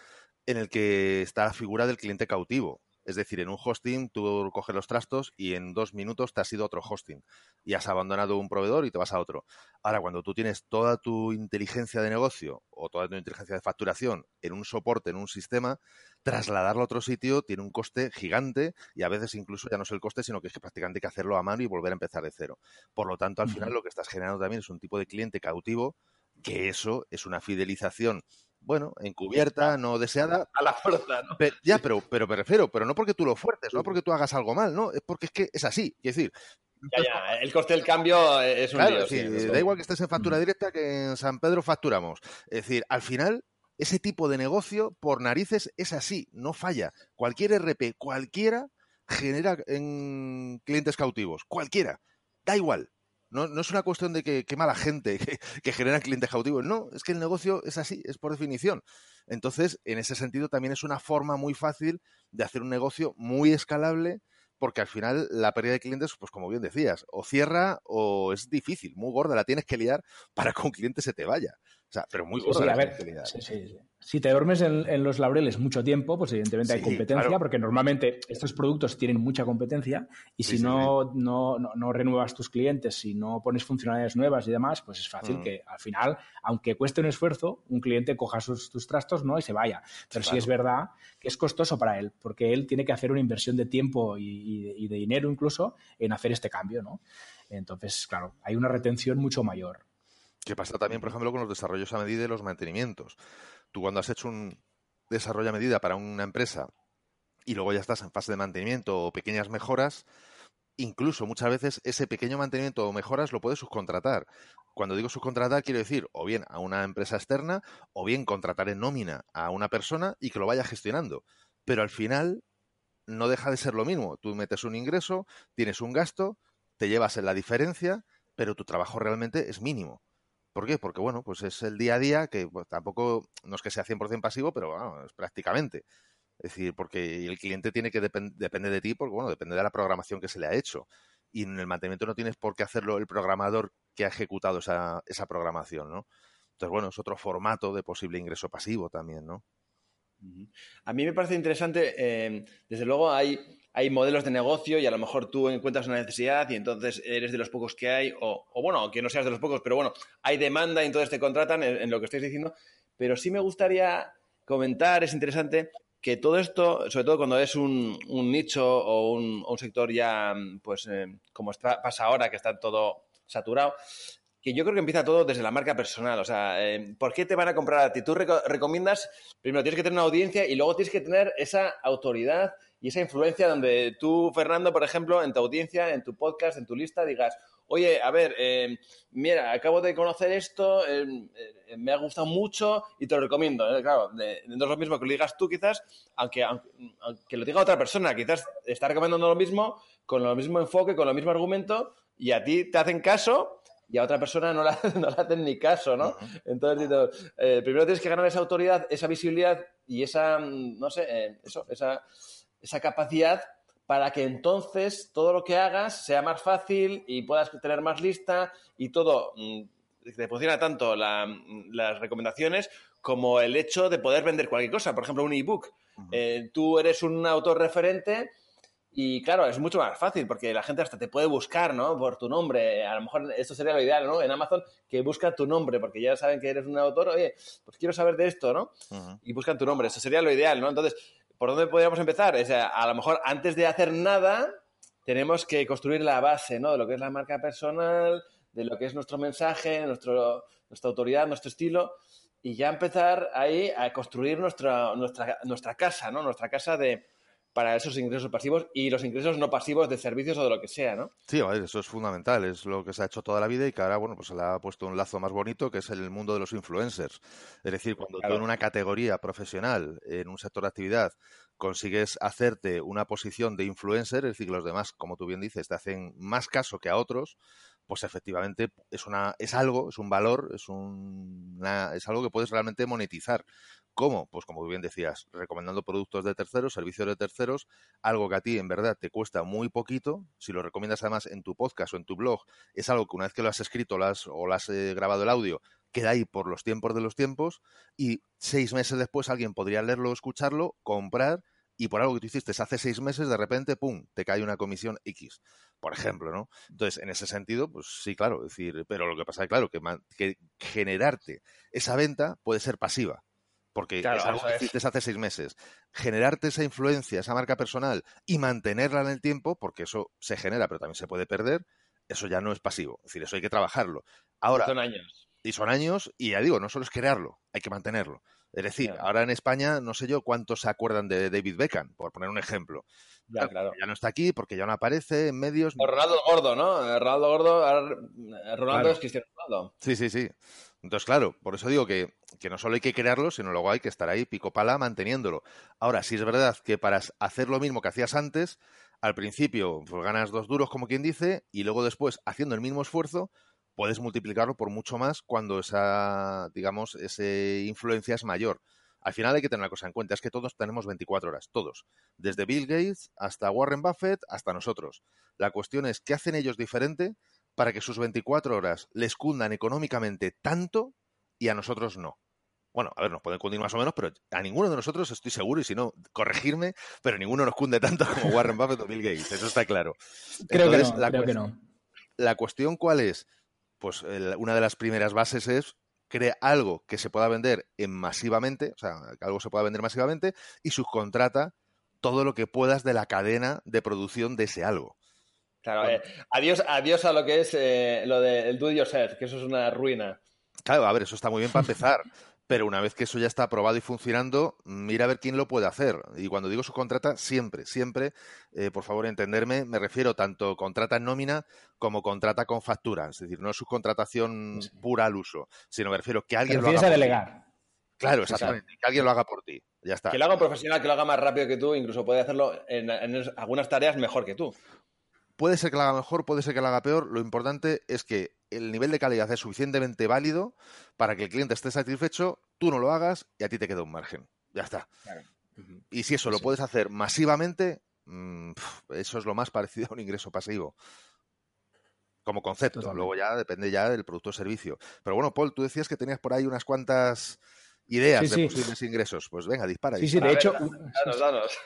B: en el que está la figura del cliente cautivo. Es decir, en un hosting tú coges los trastos y en dos minutos te has ido a otro hosting y has abandonado un proveedor y te vas a otro. Ahora, cuando tú tienes toda tu inteligencia de negocio o toda tu inteligencia de facturación en un soporte, en un sistema, trasladarlo a otro sitio tiene un coste gigante y a veces incluso ya no es el coste, sino que es que prácticamente hay que hacerlo a mano y volver a empezar de cero. Por lo tanto, al final lo que estás generando también es un tipo de cliente cautivo que eso es una fidelización bueno, encubierta, no deseada.
C: A la fuerza, ¿no?
B: Pero, ya, pero, pero me refiero, pero no porque tú lo fuertes, no porque tú hagas algo mal, ¿no? Es porque es que es así. Es decir,
C: Ya, ya, el coste del cambio es un
B: claro,
C: lío,
B: sí,
C: sí, eso.
B: da igual que estés en factura directa que en San Pedro facturamos. Es decir, al final, ese tipo de negocio, por narices, es así, no falla. Cualquier RP, cualquiera, genera en clientes cautivos. Cualquiera. Da igual. No, no es una cuestión de que, qué mala gente que, que genera clientes cautivos. No, es que el negocio es así, es por definición. Entonces, en ese sentido, también es una forma muy fácil de hacer un negocio muy escalable, porque al final la pérdida de clientes, pues como bien decías, o cierra o es difícil, muy gorda, la tienes que liar para que un cliente se te vaya. O sea, pero muy
A: Sí,
B: gorda
A: sí,
B: la
A: a
B: tienes
A: ver,
B: que liar.
A: sí, sí, sí. si te duermes en, en los laureles mucho tiempo, pues evidentemente hay
B: Sí,
A: competencia,
B: claro.
A: porque normalmente estos productos tienen mucha competencia y
B: Sí,
A: si
B: sí,
A: no, No, no, no renuevas tus clientes, si no pones funcionalidades nuevas y demás, pues es fácil
B: Mm.
A: que al final, aunque cueste un esfuerzo, un cliente coja sus, tus trastos ¿no? y se vaya. Pero sí
B: Claro.
A: es verdad que es costoso para él, porque él tiene que hacer una inversión de tiempo y, y de dinero incluso en hacer este cambio, ¿no? Entonces, claro, hay una retención mucho mayor.
B: ¿Qué pasa también, por ejemplo, con los desarrollos a medida y los mantenimientos? Tú cuando has hecho un desarrollo a medida para una empresa y luego ya estás en fase de mantenimiento o pequeñas mejoras, incluso muchas veces ese pequeño mantenimiento o mejoras lo puedes subcontratar. Cuando digo subcontratar, quiero decir o bien a una empresa externa o bien contratar en nómina a una persona y que lo vaya gestionando. Pero al final no deja de ser lo mismo. Tú metes un ingreso, tienes un gasto, te llevas en la diferencia, pero tu trabajo realmente es mínimo. ¿Por qué? Porque, bueno, pues es el día a día que tampoco, no es que sea 100% pasivo, pero bueno, es prácticamente. Es decir, porque el cliente tiene que depend depende de ti, porque, bueno, depende de la programación que se le ha hecho. Y en el mantenimiento no tienes por qué hacerlo el programador que ha ejecutado esa, esa programación, ¿no? Entonces, bueno, es otro formato de posible ingreso pasivo también, ¿no?
C: A mí me parece interesante, eh, desde luego hay, hay modelos de negocio y a lo mejor tú encuentras una necesidad y entonces eres de los pocos que hay, o, bueno, que no seas de los pocos, pero bueno, hay demanda y entonces te contratan en, lo que estáis diciendo. Pero sí me gustaría comentar, es interesante, que todo esto, sobre todo cuando es un, nicho o un, sector ya, pues eh, como está, pasa ahora, que está todo saturado, que yo creo que empieza todo desde la marca personal. O sea, eh, ¿por qué te van a comprar a ti? Tú reco- recomiendas, primero tienes que tener una audiencia y luego tienes que tener esa autoridad y esa influencia donde tú, Fernando, por ejemplo, en tu audiencia, en tu podcast, en tu lista, digas, oye, a ver, eh, mira, acabo de conocer esto, eh, eh, me ha gustado mucho y te lo recomiendo. Eh, Claro, de- no es lo mismo que lo digas tú quizás, aunque, aunque, aunque lo diga otra persona, quizás está recomendando lo mismo, con el mismo enfoque, con el mismo argumento, y a ti te hacen caso y a otra persona no, la, no le hacen ni caso, ¿no? Entonces, eh, primero tienes que ganar esa autoridad, esa visibilidad y esa, mm, no sé, eh, eso, esa, esa capacidad para que entonces todo lo que hagas sea más fácil y puedas tener más lista y todo mm, te funciona tanto la- las recomendaciones como el hecho de poder vender cualquier cosa, por ejemplo, un ebook. Eh, tú eres un autor referente y claro, es mucho más fácil porque la gente hasta te puede buscar, ¿no? Por tu nombre. A lo mejor esto sería lo ideal, ¿no? En Amazon que busca tu nombre porque ya saben que eres un autor. Oye, pues quiero saber de esto, ¿no?
B: Ujú.
C: Y buscan tu nombre. Eso sería lo ideal, ¿no? Entonces, ¿por dónde podríamos empezar? O sea, a lo mejor antes de hacer nada, tenemos que construir la base, ¿no? De lo que es la marca personal, de lo que es nuestro mensaje, nuestra autoridad, nuestro estilo, y ya empezar ahí a construir nuestra, nuestra casa, ¿no? Nuestra casa de para esos ingresos pasivos y los ingresos no pasivos de servicios o de lo que sea, ¿no?
B: Sí, eso es fundamental, es lo que se ha hecho toda la vida y que ahora, bueno, pues se le ha puesto un lazo más bonito que es el mundo de los influencers. Es decir, cuando
C: Claro.
B: tú en una categoría profesional, en un sector de actividad, consigues hacerte una posición de influencer, es decir, que los demás, como tú bien dices, te hacen más caso que a otros, pues efectivamente es una es algo, es un valor, es un, una- es algo que puedes realmente monetizar. ¿Cómo? Pues como bien decías, recomendando productos de terceros, servicios de terceros, algo que a ti en verdad te cuesta muy poquito, si lo recomiendas además en tu podcast o en tu blog, es algo que una vez que lo has escrito o lo has eh, grabado el audio, queda ahí por los tiempos de los tiempos y seis meses después alguien podría leerlo escucharlo, comprar y por algo que tú hiciste hace seis meses, de repente, ¡pum!, te cae una comisión X, por ejemplo, ¿no? Entonces, en ese sentido, pues sí, claro, decir, pero lo que pasa es, claro, que generarte esa venta puede ser pasiva. Porque es algo que hiciste hace seis meses. Generarte esa influencia, esa marca personal y mantenerla en el tiempo, porque eso se genera, pero también se puede perder, eso ya no es pasivo. Es decir, eso hay que trabajarlo. Ahora,
C: son años.
B: Y son años, y ya digo, no solo es crearlo, hay que mantenerlo. Es decir, ahora en España no sé yo cuántos se acuerdan de David Beckham, por poner un ejemplo.
C: Ya, claro.
B: ya no está aquí porque ya no aparece en medios.
C: O Ronaldo Gordo, ¿no? Ronaldo Gordo, eh, Ronaldo es Cristiano Ronaldo.
B: Sí, sí, sí. Entonces, claro, por eso digo que, no solo hay que crearlo, sino luego hay que estar ahí pico pala manteniéndolo. Ahora, sí es verdad que para hacer lo mismo que hacías antes, al principio pues ganas dos duros, como quien dice, y luego después, haciendo el mismo esfuerzo, puedes multiplicarlo por mucho más cuando esa, digamos, esa influencia es mayor. Al final hay que tener una cosa en cuenta, es que todos tenemos 24 horas, todos, desde Bill Gates hasta Warren Buffett hasta nosotros. La cuestión es, ¿qué hacen ellos diferente para que sus 24 horas les cundan económicamente tanto y a nosotros no? Bueno, a ver, nos pueden cundir más o menos, pero a ninguno de nosotros estoy seguro, y si no, corregirme, pero ninguno nos cunde tanto como Warren Buffett o Bill Gates, eso está claro.
A: Creo, que, no, creo que no.
B: La cuestión cuál es? pues una de las primeras bases es crea algo que se pueda vender en masivamente, o sea, que algo se pueda vender masivamente y subcontrata todo lo que puedas de la cadena de producción de ese algo.
C: Claro, eh, adiós, adiós a lo que es eh, lo del do it yourself, que eso es una ruina.
B: Claro, a ver, eso está muy bien para empezar. Pero una vez que eso ya está aprobado y funcionando, mira a ver quién lo puede hacer. Y cuando digo subcontrata, siempre, siempre, eh, por favor entenderme, me refiero tanto contrata en nómina como contrata con factura. Es decir, no es subcontratación pura al uso, sino me refiero que alguien lo haga.
A: a delegar.
B: Claro, exactamente. Que alguien lo haga por ti. Ya está.
C: Que lo haga un profesional, que lo haga más rápido que tú, incluso puede hacerlo en algunas tareas mejor que tú.
B: Puede ser que lo haga mejor, puede ser que lo haga peor. Lo importante es que el nivel de calidad es suficientemente válido para que el cliente esté satisfecho, tú no lo hagas y a ti te queda un margen. Ya está. Y si eso lo puedes hacer masivamente, mm, eso es lo más parecido a un ingreso pasivo. Como concepto. Luego ya depende ya del producto o servicio. Pero bueno, Paul, tú decías que tenías por ahí unas cuantas ideas de posibles ingresos. Pues venga, dispara.
A: Sí, sí, de hecho. Danos, danos.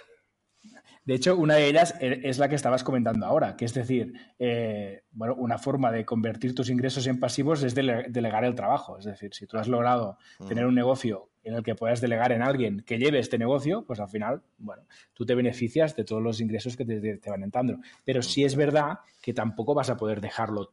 A: De hecho, una de ellas e, es la que estabas comentando ahora, que es decir, eh, bueno, una forma de convertir tus ingresos en pasivos es delegar el trabajo. Es decir, si tú has logrado tener un negocio en el que puedas delegar en alguien que lleve este negocio, pues al final, bueno, tú te beneficias de todos los ingresos que te, van entrando. Pero sí es verdad que tampoco vas a poder dejarlo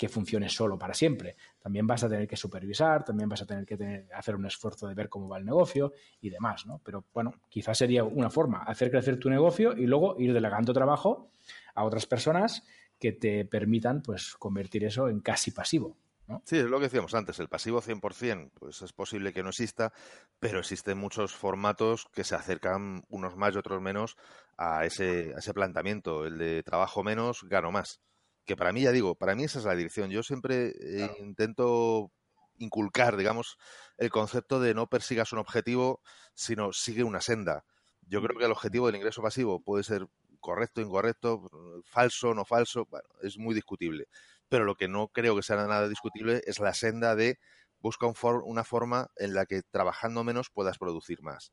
A: que funcione solo para siempre. También vas a tener que supervisar, también vas a tener que hacer un esfuerzo de ver cómo va el negocio y demás, ¿no? Pero bueno, quizás sería una forma, hacer crecer tu negocio y luego ir delegando trabajo a otras personas que te permitan pues convertir eso en casi pasivo.
B: Sí, es lo que decíamos antes, el pasivo 100%, pues es posible que no exista, pero existen muchos formatos que se acercan unos más y otros menos a ese, a ese planteamiento, el de trabajo menos, gano más que para mí, ya digo, para mí esa es la dirección. Yo siempre eh, intento inculcar, digamos, el concepto de no persigas un objetivo, sino sigue una senda. Yo creo que el objetivo del ingreso pasivo puede ser correcto, incorrecto, falso, no falso, bueno, es muy discutible. Pero lo que no creo que sea nada discutible es la senda de busca una forma en la que trabajando menos puedas producir más.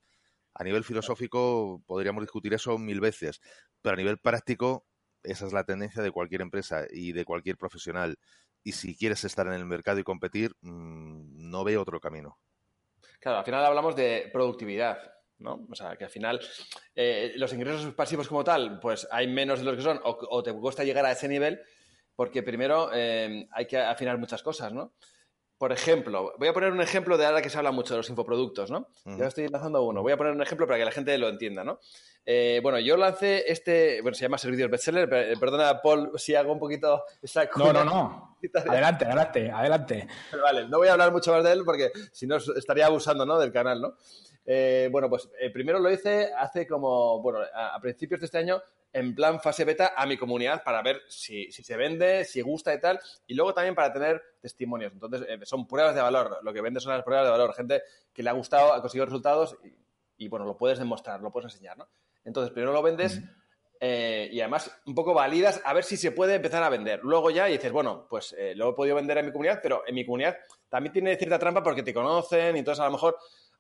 B: A nivel filosófico podríamos discutir eso mil veces, pero a nivel práctico esa es la tendencia de cualquier empresa y de cualquier profesional. Y si quieres estar en el mercado y competir, mm, no veo otro camino.
C: Claro, al final hablamos de productividad. ¿no? O sea, que al final eh, los ingresos pasivos como tal, pues hay menos de los que son, o, te cuesta llegar a ese nivel, porque primero eh, hay que afinar muchas cosas, ¿no? Por ejemplo, voy a poner un ejemplo de ahora que se habla mucho de los infoproductos, ¿no? Ya estoy lanzando uno. Voy a poner un ejemplo para que la gente lo entienda, ¿no? Eh, bueno, yo lancé este, bueno, se llama Servicios Bestseller, eh, perdona, Paul, si hago un poquito
A: esa No, no, no. Adelante, adelante, adelante.
C: vale, no voy a hablar mucho más de él porque si no estaría abusando, ¿no? Del canal, ¿no? Eh, bueno, pues primero lo hice hace como, bueno, a principios de este año en plan fase beta a mi comunidad para ver si, se vende, si gusta y tal, y luego también para tener testimonios. Entonces, eh, son pruebas de valor. Lo que vende son las pruebas de valor. Gente que le ha gustado, ha conseguido resultados y, bueno, lo puedes demostrar, lo puedes enseñar, ¿no? Entonces, primero lo vendes eh, y además un poco validas a ver si se puede empezar a vender. Luego ya dices, bueno, pues eh, lo he podido vender en mi comunidad, pero en mi comunidad también tiene cierta trampa porque te conocen y entonces a lo mejor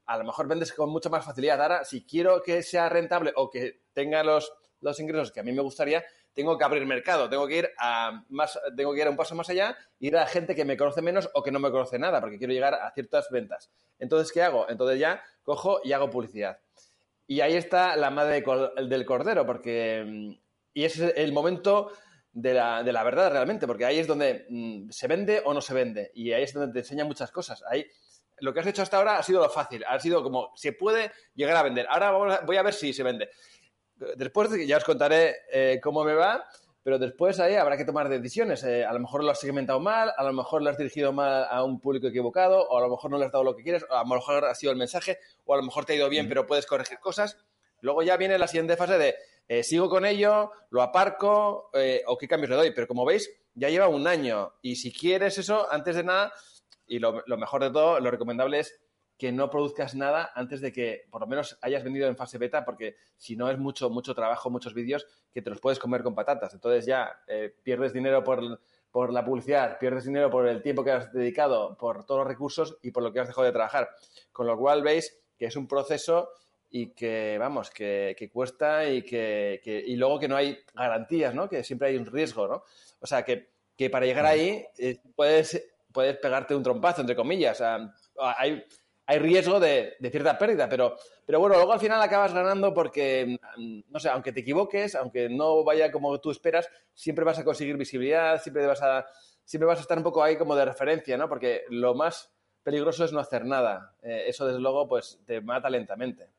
C: a lo mejor vendes con mucha más facilidad. Ahora, si quiero que sea rentable o que tenga los, los ingresos que a mí me gustaría, tengo que abrir mercado, tengo que ir a más, tengo que ir a un paso más allá, ir a gente que me conoce menos o que no me conoce nada, porque quiero llegar a ciertas ventas. Entonces, ¿qué hago? Entonces ya cojo y hago publicidad. Y ahí está la madre del cordero, porque y es el momento de la, de la verdad realmente, porque ahí es donde mm, se vende o no se vende, y ahí es donde te enseña muchas cosas. Ahí lo que has hecho hasta ahora ha sido lo fácil, ha sido como se puede llegar a vender. Ahora voy a ver si se vende. Después ya os contaré eh, cómo me va, pero después ahí habrá que tomar decisiones. Eh, a lo mejor lo has segmentado mal, a lo mejor lo has dirigido mal a un público equivocado, o a lo mejor no le has dado lo que quieres, o a lo mejor ha sido el mensaje, o a lo mejor te ha ido bien, pero puedes corregir cosas. Luego ya viene la siguiente fase de eh, sigo con ello, lo aparco o qué cambios le doy. Pero como veis, ya lleva un año y si quieres eso, antes de nada, y lo, mejor de todo, lo recomendable es que no produzcas nada antes de que por lo menos hayas vendido en fase beta, porque si no es mucho, mucho trabajo, muchos vídeos que te los puedes comer con patatas. Entonces ya eh, pierdes dinero por, por, la publicidad, pierdes dinero por el tiempo que has dedicado, por todos los recursos y por lo que has dejado de trabajar. Con lo cual veis que es un proceso y que, vamos, que, cuesta y que, y luego que no hay garantías, ¿no? Que siempre hay un riesgo, ¿no? O sea, que, para llegar ahí eh, puedes puedes pegarte un trompazo, entre comillas. hay, hay riesgo de, cierta pérdida, pero, pero bueno, luego al final acabas ganando porque, mm, no sé, aunque te equivoques, aunque no vaya como tú esperas, siempre vas a conseguir visibilidad, siempre vas a, siempre vas a estar un poco ahí como de referencia, ¿no? Porque lo más peligroso es no hacer nada. Eh, eso, desde luego, pues te mata lentamente.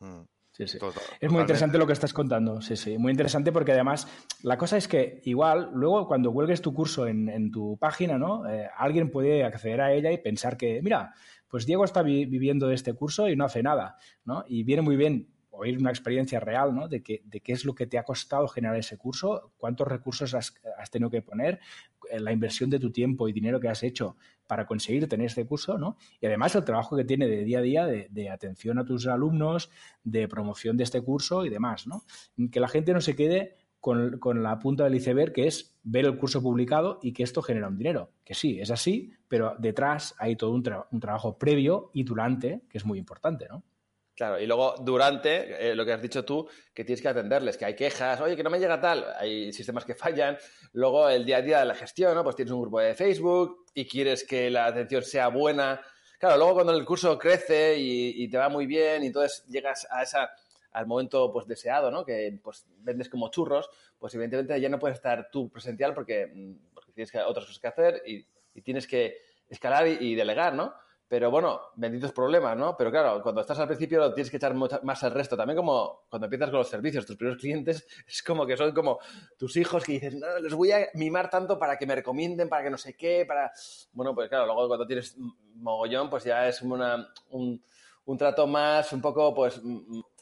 A: Mm. Sí, sí. es muy interesante lo que estás contando, sí, sí. Muy interesante porque además la cosa es que igual luego cuando cuelgues tu curso en, tu página, ¿no? Eh, alguien puede acceder a ella y pensar que, mira, pues Diego está viviendo este curso y no hace nada, ¿no? Y viene muy bien oír una experiencia real, ¿no? De, qué es lo que te ha costado generar ese curso, cuántos recursos has, tenido que poner, eh, la inversión de tu tiempo y dinero que has hecho para conseguir tener este curso, ¿no? Y además el trabajo que tiene de día a día de, atención a tus alumnos, de promoción de este curso y demás, ¿no? Que la gente no se quede con, la punta del iceberg, que es ver el curso publicado y que esto genera un dinero. Que sí, es así, pero detrás hay todo un, un trabajo previo y durante, que es muy importante, ¿no?
C: Claro, y luego durante, eh, lo que has dicho tú, que tienes que atenderles, que hay quejas, oye, que no me llega tal, hay sistemas que fallan. Luego el día a día de la gestión, ¿no? Pues tienes un grupo de Facebook y quieres que la atención sea buena. Claro, luego cuando el curso crece y, te va muy bien y entonces llegas a esa al momento pues deseado, ¿no? Que pues vendes como churros, pues evidentemente ya no puedes estar tú presencial porque, mm, porque tienes otras cosas que hacer y, tienes que escalar y delegar, ¿no? Pero bueno, benditos problemas, ¿no? Pero claro, cuando estás al principio lo tienes que echar más al resto. También como cuando empiezas con los servicios, tus primeros clientes es como que son como tus hijos que dices, no, les voy a mimar tanto para que me recomienden, para que no sé qué, para... Bueno, pues claro, luego cuando tienes mogollón, pues ya es una, un, un trato más, un poco, pues,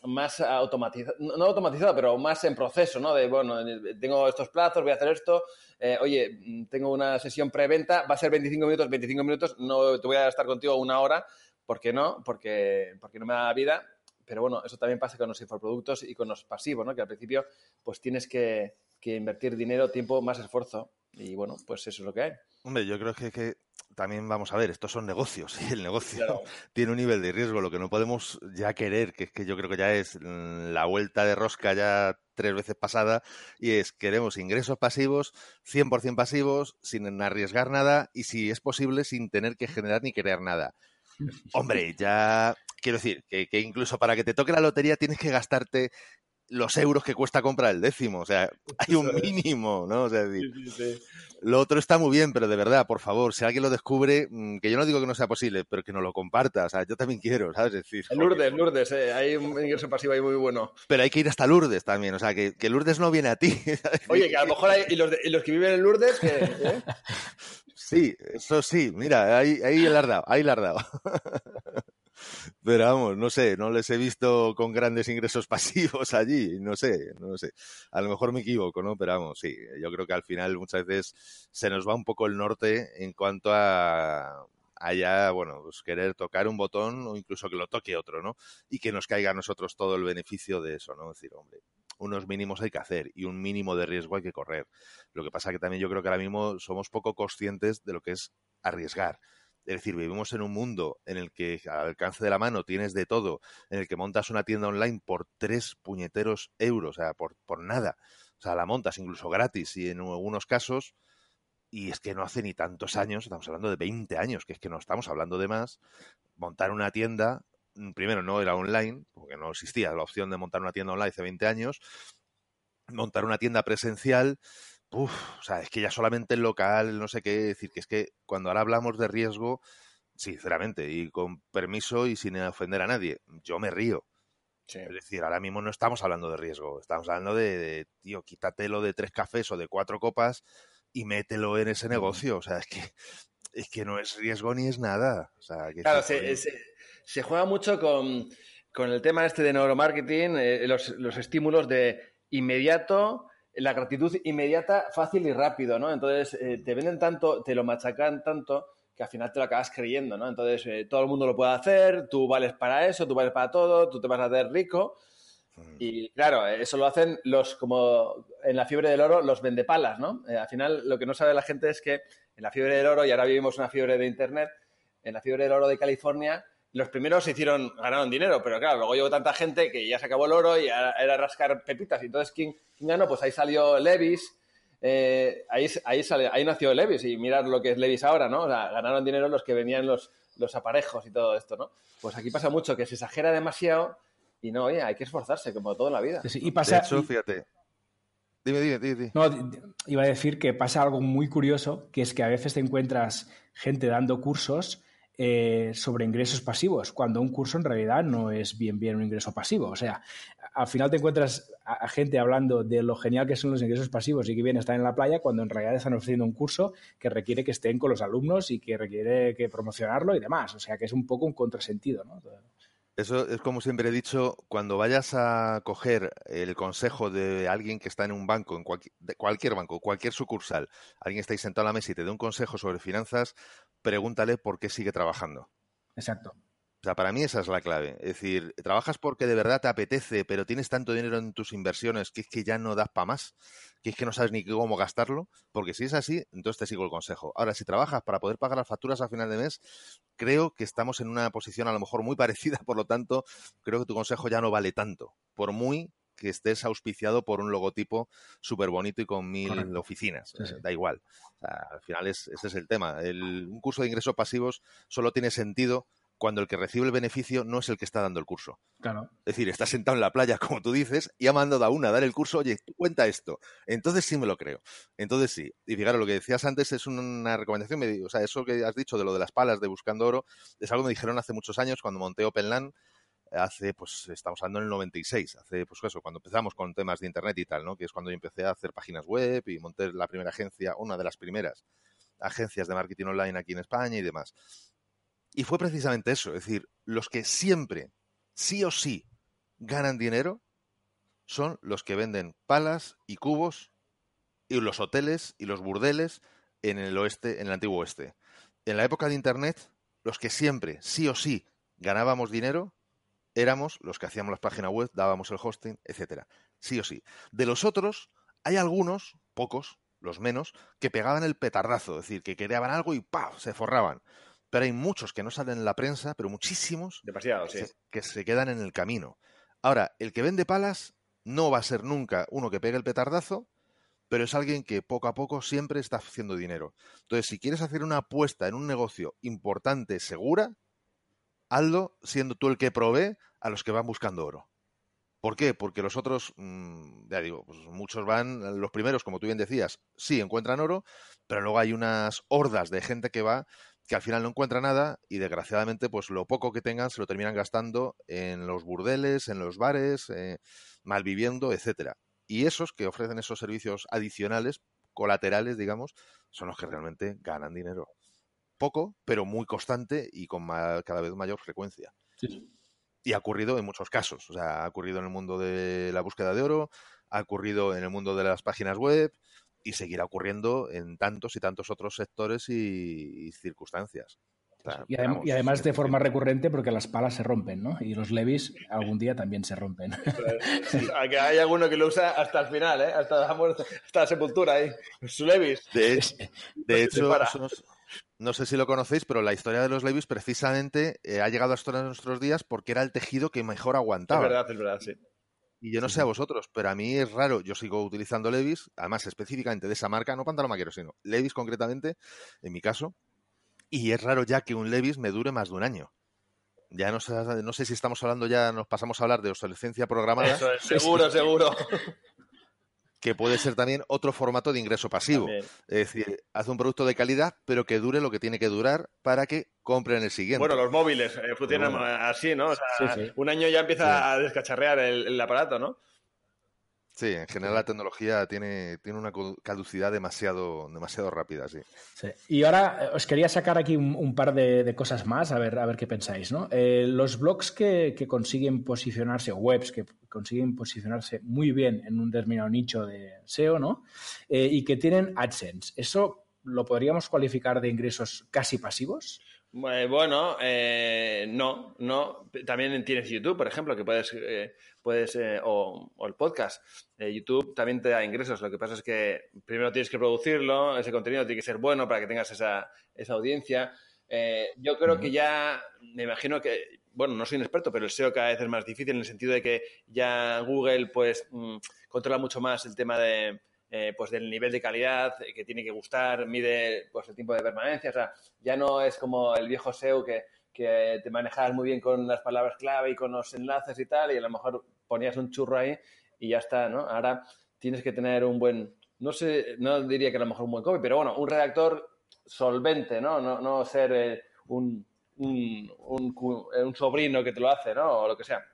C: más automatizado, no automatizado, pero más en proceso, ¿no? De, bueno, tengo estos plazos, voy a hacer esto, eh, oye, tengo una sesión preventa, va a ser 25 minutos, 25 minutos, no te voy a estar contigo una hora, ¿por qué no? Porque, porque no me da vida, pero bueno, eso también pasa con los infoproductos y con los pasivos, ¿no? Que al principio, pues tienes que, que invertir dinero, tiempo, más esfuerzo, y bueno, pues eso es lo que hay.
B: Hombre, yo creo que también vamos a ver, estos son negocios y el negocio tiene un nivel de riesgo. Lo que no podemos ya querer, que es que yo creo que ya es la vuelta de rosca ya tres veces pasada, y es queremos ingresos pasivos, 100% pasivos, sin arriesgar nada y si es posible sin tener que generar ni crear nada. Hombre, ya quiero decir que, que, incluso para que te toque la lotería tienes que gastarte los euros que cuesta comprar el décimo. O sea, hay un mínimo, ¿no? O sea, lo otro está muy bien, pero de verdad, por favor, si alguien lo descubre, mm, que yo no digo que no sea posible, pero que nos lo comparta. O sea, yo también quiero, ¿sabes? decir,
C: Lourdes, Lourdes, eh, hay un ingreso pasivo ahí muy bueno.
B: Pero hay que ir hasta Lourdes también, o sea, que, Lourdes no viene a ti.
C: Oye, que a lo mejor hay, y los, los que viven en Lourdes, que, ¿eh?
B: Sí, eso sí, mira, ahí, ahí le has dado, ahí le has dado. Pero vamos, no sé, no les he visto con grandes ingresos pasivos allí, no sé, no sé. A lo mejor me equivoco, ¿no? Pero vamos, sí, yo creo que al final muchas veces se nos va un poco el norte en cuanto a allá, bueno, pues querer tocar un botón o incluso que lo toque otro, ¿no? Y que nos caiga a nosotros todo el beneficio de eso, ¿no? Es decir, hombre, unos mínimos hay que hacer y un mínimo de riesgo hay que correr. Lo que pasa que también yo creo que ahora mismo somos poco conscientes de lo que es arriesgar Es decir, vivimos en un mundo en el que al alcance de la mano tienes de todo, en el que montas una tienda online por tres puñeteros euros, o sea, por, por nada. O sea, la montas incluso gratis y en algunos casos, y es que no hace ni tantos años, estamos hablando de 20 años, que es que no estamos hablando de más, montar una tienda, mm, primero no era online, porque no existía la opción de montar una tienda online hace 20 años, montar una tienda presencial, uf, o sea, es que ya solamente el local, no sé qué, decir que es que cuando ahora hablamos de riesgo, sinceramente, y con permiso y sin ofender a nadie, yo me río.
C: Sí.
B: Es decir, ahora mismo no estamos hablando de riesgo, estamos hablando de, de, tío, quítatelo de tres cafés o de cuatro copas y mételo en ese negocio. O sea, es que, es que no es riesgo ni es nada. O sea, que
C: Claro, se juega mucho con, con el tema este de neuromarketing, eh, los, los estímulos de inmediato, la gratitud inmediata, fácil y rápido, ¿no? Entonces, eh, te venden tanto, te lo machacan tanto que al final te lo acabas creyendo, ¿no? Entonces, eh, todo el mundo lo puede hacer, tú vales para eso, tú vales para todo, tú te vas a hacer rico.
B: Mm.
C: Y claro, eh, eso lo hacen los, como en la fiebre del oro, los vendepalas, ¿no? Eh, al final, lo que no sabe la gente es que en la fiebre del oro, y ahora vivimos una fiebre de Internet, en la fiebre del oro de California, los primeros se hicieron, ganaron dinero, pero claro, luego llegó tanta gente que ya se acabó el oro y era, era rascar pepitas. Y entonces, ¿quién, quién ganó? Pues ahí salió Levis, eh, ahí, ahí, sale- ahí nació Levis y mirad lo que es Levis ahora, ¿no? O sea, ganaron dinero los que venían los, los aparejos y todo esto, ¿no? Pues aquí pasa mucho que se exagera demasiado y no, oye, hay que esforzarse, como todo en la vida.
A: Sí, sí, Y
B: De
A: pasa,
B: hecho,
A: y-
B: fíjate. Dime, dime, dime. dime.
A: No, iba a decir que pasa algo muy curioso, que es que a veces te encuentras gente dando cursos eh, sobre ingresos pasivos, cuando un curso en realidad no es bien bien un ingreso pasivo. O sea, al final te encuentras a, gente hablando de lo genial que son los ingresos pasivos y que bien están en la playa, cuando en realidad están ofreciendo un curso que requiere que estén con los alumnos y que requiere que promocionarlo y demás. O sea, que es un poco un contrasentido, ¿no?
B: Eso es como siempre he dicho, cuando vayas a coger el consejo de alguien que está en un banco, en cualquier, de cualquier banco, cualquier sucursal, alguien está ahí sentado a la mesa y te dé un consejo sobre finanzas, pregúntale por qué sigue trabajando.
A: Exacto.
B: O sea, para mí esa es la clave. Es decir, trabajas porque de verdad te apetece, pero tienes tanto dinero en tus inversiones que es que ya no das para más, que es que no sabes ni cómo gastarlo, porque si es así, entonces te sigo el consejo. Ahora, si trabajas para poder pagar las facturas a final de mes, creo que estamos en una posición a lo mejor muy parecida, por lo tanto, creo que tu consejo ya no vale tanto, por muy que estés auspiciado por un logotipo súper bonito y con mil
A: Correcto.
B: oficinas.
A: Sí, sí.
B: Eh, Da igual. O sea, al final es, ese es el tema. El- un curso de ingresos pasivos solo tiene sentido cuando el que recibe el beneficio no es el que está dando el curso.
A: Claro.
B: Es decir, está sentado en la playa, como tú dices, y ha mandado a una a dar el curso, oye, tú cuenta esto. Entonces sí me lo creo. Entonces sí. Y fijaros, lo que decías antes es una recomendación, me o sea, eso que has dicho de lo de las palas de Buscando Oro, es algo que me dijeron hace muchos años cuando monté OpenLAN, hace, pues estamos hablando en el 96, hace, pues eso, cuando empezamos con temas de Internet y tal, ¿no? Que es cuando yo empecé a hacer páginas web y monté la primera agencia, una de las primeras agencias de marketing online aquí en España y demás. Y fue precisamente eso, es decir, los que siempre, sí o sí, ganan dinero son los que venden palas y cubos y los hoteles y los burdeles en el oeste, en el antiguo oeste. En la época de Internet, los que siempre, sí o sí, ganábamos dinero éramos los que hacíamos las páginas web, dábamos el hosting, etcétera. Sí o sí. De los otros, hay algunos, pocos, los menos, que pegaban el petardazo, es decir, que creaban algo y ¡paf! se forraban. Pero hay muchos que no salen en la prensa, pero muchísimos
C: Demasiado,
B: que
C: sí.
B: se- que se quedan en el camino. Ahora, el que vende palas no va a ser nunca uno que pegue el petardazo, pero es alguien que poco a poco siempre está haciendo dinero. Entonces, si quieres hacer una apuesta en un negocio importante, segura, hazlo siendo tú el que provee a los que van buscando oro. ¿Por qué? Porque los otros, mm, ya digo, pues muchos van, los primeros, como tú bien decías, sí encuentran oro, pero luego hay unas hordas de gente que va que al final no encuentra nada y desgraciadamente pues lo poco que tengan se lo terminan gastando en los burdeles, en los bares, eh, malviviendo, etcétera. Y esos que ofrecen esos servicios adicionales, colaterales, digamos, son los que realmente ganan dinero. Poco, pero muy constante y con cada vez mayor frecuencia. Y ha ocurrido en muchos casos. O sea, ha ocurrido en el mundo de la búsqueda de oro, ha ocurrido en el mundo de las páginas web y seguirá ocurriendo en tantos y tantos otros sectores y, y circunstancias. O sea,
A: Y, adem-
B: vamos,
A: y además de forma recurrente porque las palas se rompen, ¿no? Y los levis algún día también se rompen.
C: Que hay alguno que lo usa hasta el final, ¿eh? Hasta la, muerte, hasta la sepultura ahí. Su Levis.
B: De, hecho, No sé si lo conocéis, pero la historia de los Levis precisamente eh, ha llegado hasta nuestros días porque era el tejido que mejor
C: Es
B: aguantaba.
C: verdad, es verdad, sí.
B: Y yo no sé a vosotros, pero a mí es raro. Yo sigo utilizando Levis, además específicamente de esa marca, no pantalón maquero, sino Levis concretamente, en mi caso. Y es raro ya que un Levis me dure más de un año. Ya no sé, no sé si estamos hablando ya, nos pasamos a hablar de obsolescencia programada,
C: Eso es, seguro, seguro.
B: que puede ser también otro formato de ingreso pasivo.
C: También.
B: Es decir, hace un producto de calidad, pero que dure lo que tiene que durar para que compren el siguiente.
C: Bueno, los móviles eh, funcionan
B: Bueno.
C: así, ¿no? O sea,
A: Sí, sí.
C: un año ya empieza a descacharrear el, el aparato, ¿no?
B: Sí, en general la tecnología tiene, tiene una caducidad demasiado, demasiado rápida, sí.
A: Sí. Y ahora eh, os quería sacar aquí un, un par de, de cosas más, a ver, a ver qué pensáis, ¿no? Eh, los blogs que, que consiguen posicionarse, o webs que consiguen posicionarse muy bien en un determinado nicho de SEO, ¿no? Eh, y que tienen AdSense. ¿Eso lo podríamos cualificar de ingresos casi pasivos?
C: Bueno, eh, no, no. También tienes YouTube, por ejemplo, que puedes, eh, puedes eh, o, o el podcast. Eh, YouTube también te da ingresos. Lo que pasa es que primero tienes que producirlo, ese contenido tiene que ser bueno para que tengas esa, esa audiencia. Eh, yo creo que ya, me imagino que, bueno, no soy un experto, pero el SEO cada vez es más difícil en el sentido de que ya Google, pues, mm, controla mucho más el tema de, eh, pues, del nivel de calidad que tiene que gustar, mide, pues, el tiempo de permanencia, o sea, ya no es como el viejo SEO que, que te manejabas muy bien con las palabras clave y con los enlaces y tal, y a lo mejor ponías un churro ahí y ya está, ¿no? Ahora tienes que tener un buen, no sé, no diría que a lo mejor un buen copy, pero bueno, un redactor solvente, ¿no? No, no ser eh, un, un, eh, un sobrino que te lo hace, ¿no? O lo que sea.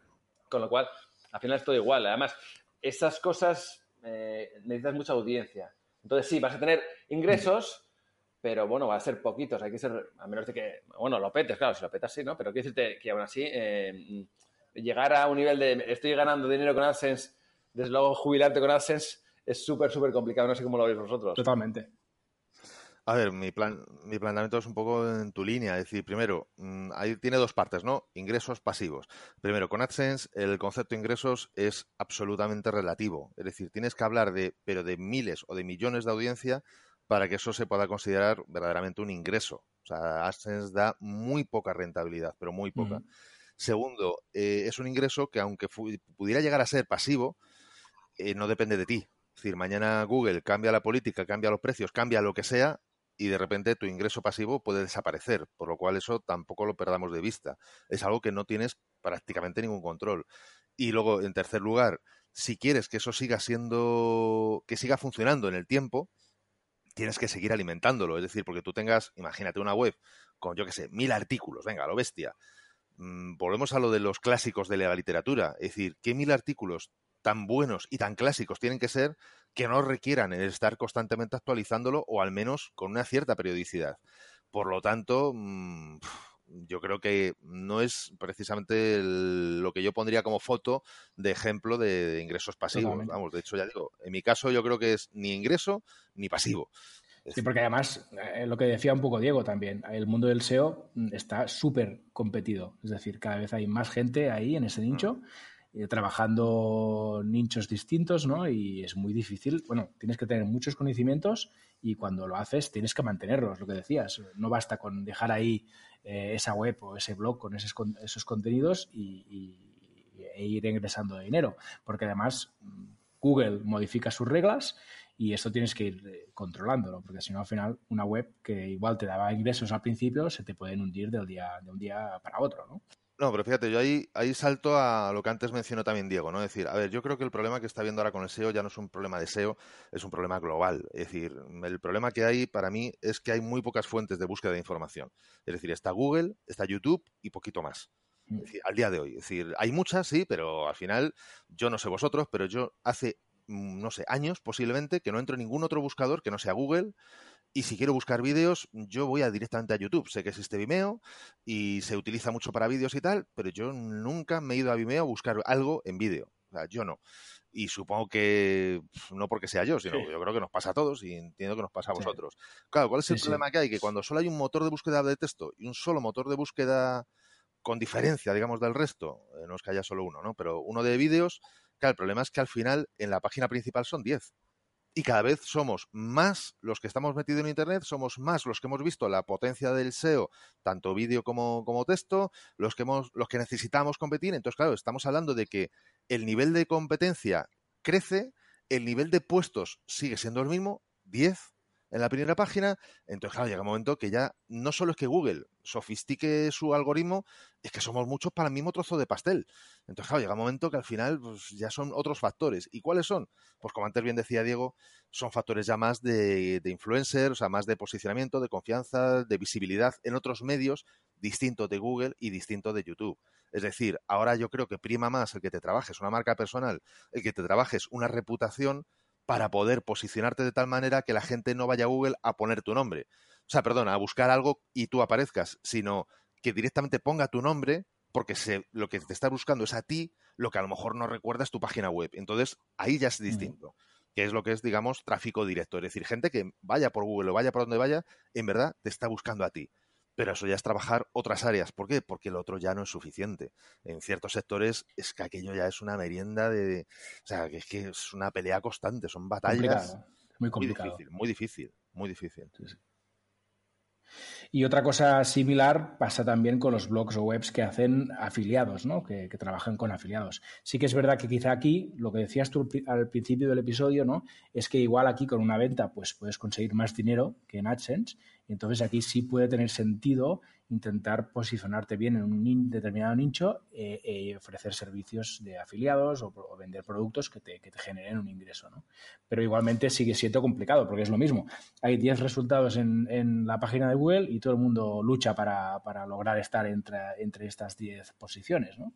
C: Con lo cual, al final es todo igual. Además, esas cosas eh, necesitas mucha audiencia. Entonces, sí, vas a tener ingresos, pero bueno, va a ser poquitos. Hay que ser, a menos de que, bueno, lo petes, claro, si lo petas sí, ¿no? Pero quiero decirte que aún así, eh, llegar a un nivel de estoy ganando dinero con AdSense, desde luego jubilarte con AdSense es súper, súper complicado. No sé cómo lo veis vosotros.
A: Totalmente.
B: A ver, mi, plan, mi planteamiento es un poco en tu línea. Es decir, primero, mm, ahí tiene dos partes, ¿no? Ingresos pasivos. Primero, con AdSense el concepto de ingresos es absolutamente relativo. Es decir, tienes que hablar de, pero de miles o de millones de audiencia para que eso se pueda considerar verdaderamente un ingreso. O sea, AdSense da muy poca rentabilidad, pero muy poca. Segundo, eh, es un ingreso que aunque pudiera llegar a ser pasivo, eh, no depende de ti. Es decir, mañana Google cambia la política, cambia los precios, cambia lo que sea y de repente tu ingreso pasivo puede desaparecer, por lo cual eso tampoco lo perdamos de vista. Es algo que no tienes prácticamente ningún control. Y luego, en tercer lugar, si quieres que eso siga siendo, que siga funcionando en el tiempo, tienes que seguir alimentándolo. Es decir, porque tú tengas, imagínate una web con, yo qué sé, mil artículos, venga, lo bestia. Mm, volvemos a lo de los clásicos de la literatura. Es decir, ¿qué mil artículos tan buenos y tan clásicos tienen que ser que no requieran el estar constantemente actualizándolo o al menos con una cierta periodicidad? Por lo tanto, mm, yo creo que no es precisamente el- lo que yo pondría como foto de ejemplo de, de ingresos pasivos.
A: Totalmente.
B: Vamos, de hecho, ya digo, en mi caso yo creo que es ni ingreso ni pasivo.
A: Sí, porque además, eh, lo que decía un poco Diego también, el mundo del SEO mm, está súper competido. Es decir, cada vez hay más gente ahí en ese nicho, eh, trabajando nichos distintos, ¿no? Y es muy difícil. Bueno, tienes que tener muchos conocimientos y cuando lo haces tienes que mantenerlos, lo que decías. No basta con dejar ahí eh, esa web o ese blog con esos, esos contenidos y, e ir ingresando dinero. Porque además mm, Google modifica sus reglas y esto tienes que ir eh, controlándolo, porque si no, al final, una web que igual te daba ingresos al principio se te pueden hundir del día, de un día para otro, ¿no?
B: No, pero fíjate, yo ahí, ahí salto a lo que antes mencionó también Diego, ¿no? Es decir, a ver, yo creo que el problema que está viendo ahora con el SEO ya no es un problema de SEO, es un problema global. Es decir, el problema que hay para mí es que hay muy pocas fuentes de búsqueda de información. Es decir, está Google, está YouTube y poquito más. Es decir, al día de hoy. Es decir, hay muchas, sí, pero al final, yo no sé vosotros, pero yo hace, mm, no sé, años posiblemente que no entro en ningún otro buscador que no sea Google. Y si quiero buscar vídeos, yo voy a directamente a YouTube. Sé que existe Vimeo y se utiliza mucho para vídeos y tal, pero yo nunca me he ido a Vimeo a buscar algo en vídeo. O sea, yo no. Y supongo que no porque sea yo, sino
C: Sí.
B: que yo creo que nos pasa a todos y entiendo que nos pasa a
A: Sí.
B: vosotros. Claro, ¿cuál es el
A: Sí,
B: problema que hay? Que cuando solo hay un motor de búsqueda de texto y un solo motor de búsqueda con diferencia, digamos, del resto, eh, no es que haya solo uno, ¿no? Pero uno de vídeos, claro, el problema es que al final en la página principal son 10. Y cada vez somos más los que estamos metidos en Internet, somos más los que hemos visto la potencia del SEO, tanto vídeo como, como texto, los que, hemos, los que necesitamos competir. Entonces, claro, estamos hablando de que el nivel de competencia crece, el nivel de puestos sigue siendo el mismo, 10 en la primera página, entonces claro, llega un momento que ya no solo es que Google sofistique su algoritmo, es que somos muchos para el mismo trozo de pastel. Entonces claro, llega un momento que al final pues, ya son otros factores. ¿Y cuáles son? Pues como antes bien decía Diego, son factores ya más de, de influencer, o sea, más de posicionamiento, de confianza, de visibilidad en otros medios distintos de Google y distintos de YouTube. Es decir, ahora yo creo que prima más el que te trabajes una marca personal, el que te trabajes una reputación, para poder posicionarte de tal manera que la gente no vaya a Google a poner tu nombre. O sea, perdona, a buscar algo y tú aparezcas, sino que directamente ponga tu nombre porque se, lo que te está buscando es a ti, lo que a lo mejor no recuerdas tu página web. Entonces, ahí ya es distinto, que es lo que es, digamos, tráfico directo. Es decir, gente que vaya por Google o vaya por donde vaya, en verdad te está buscando a ti pero eso ya es trabajar otras áreas. ¿Por qué? Porque el otro ya no es suficiente. En ciertos sectores es que aquello ya es una merienda de... O sea, que es que es una pelea constante, son batallas...
A: Muy complicado.
B: Muy difícil, muy difícil, muy difícil.
A: Sí, sí. Y otra cosa similar pasa también con los blogs o webs que hacen afiliados, ¿no? que, que, trabajan con afiliados. Sí que es verdad que quizá aquí, lo que decías tú al principio del episodio, ¿no? es que igual aquí con una venta pues puedes conseguir más dinero que en AdSense. Entonces aquí sí puede tener sentido intentar posicionarte bien en un determinado nicho eh, y ofrecer servicios de afiliados o, o vender productos que te, que te, generen un ingreso. ¿no? Pero igualmente sigue siendo complicado porque es lo mismo. Hay 10 resultados en, en, la página de Google y todo el mundo lucha para, para lograr estar entre, entre estas 10 posiciones. ¿no?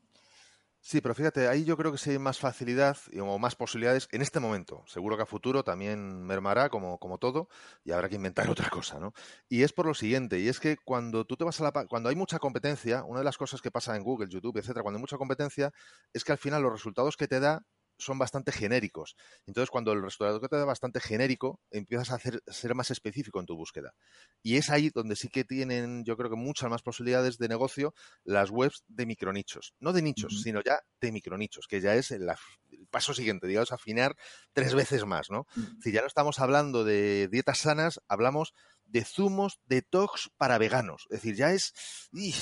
B: Sí, pero fíjate, ahí yo creo que sí hay más facilidad o más posibilidades en este momento. Seguro que a futuro también mermará como, como todo y habrá que inventar otra cosa, ¿no? Y es por lo siguiente, y es que cuando tú te vas a la cuando hay mucha competencia, una de las cosas que pasa en Google, YouTube, etcétera, cuando hay mucha competencia, es que al final los resultados que te da son bastante genéricos. Entonces, cuando el que te da bastante genérico, empiezas a hacer, ser más específico en tu búsqueda. Y es ahí donde sí que tienen, yo creo que muchas más posibilidades de negocio las webs de micronichos. No de nichos, uh -huh. sino ya de micronichos, que ya es el, el, paso siguiente, digamos, afinar tres veces más, ¿no? Uh -huh. Si ya no estamos hablando de dietas sanas, hablamos de zumos detox para veganos. Es decir, ya es... ¡ih!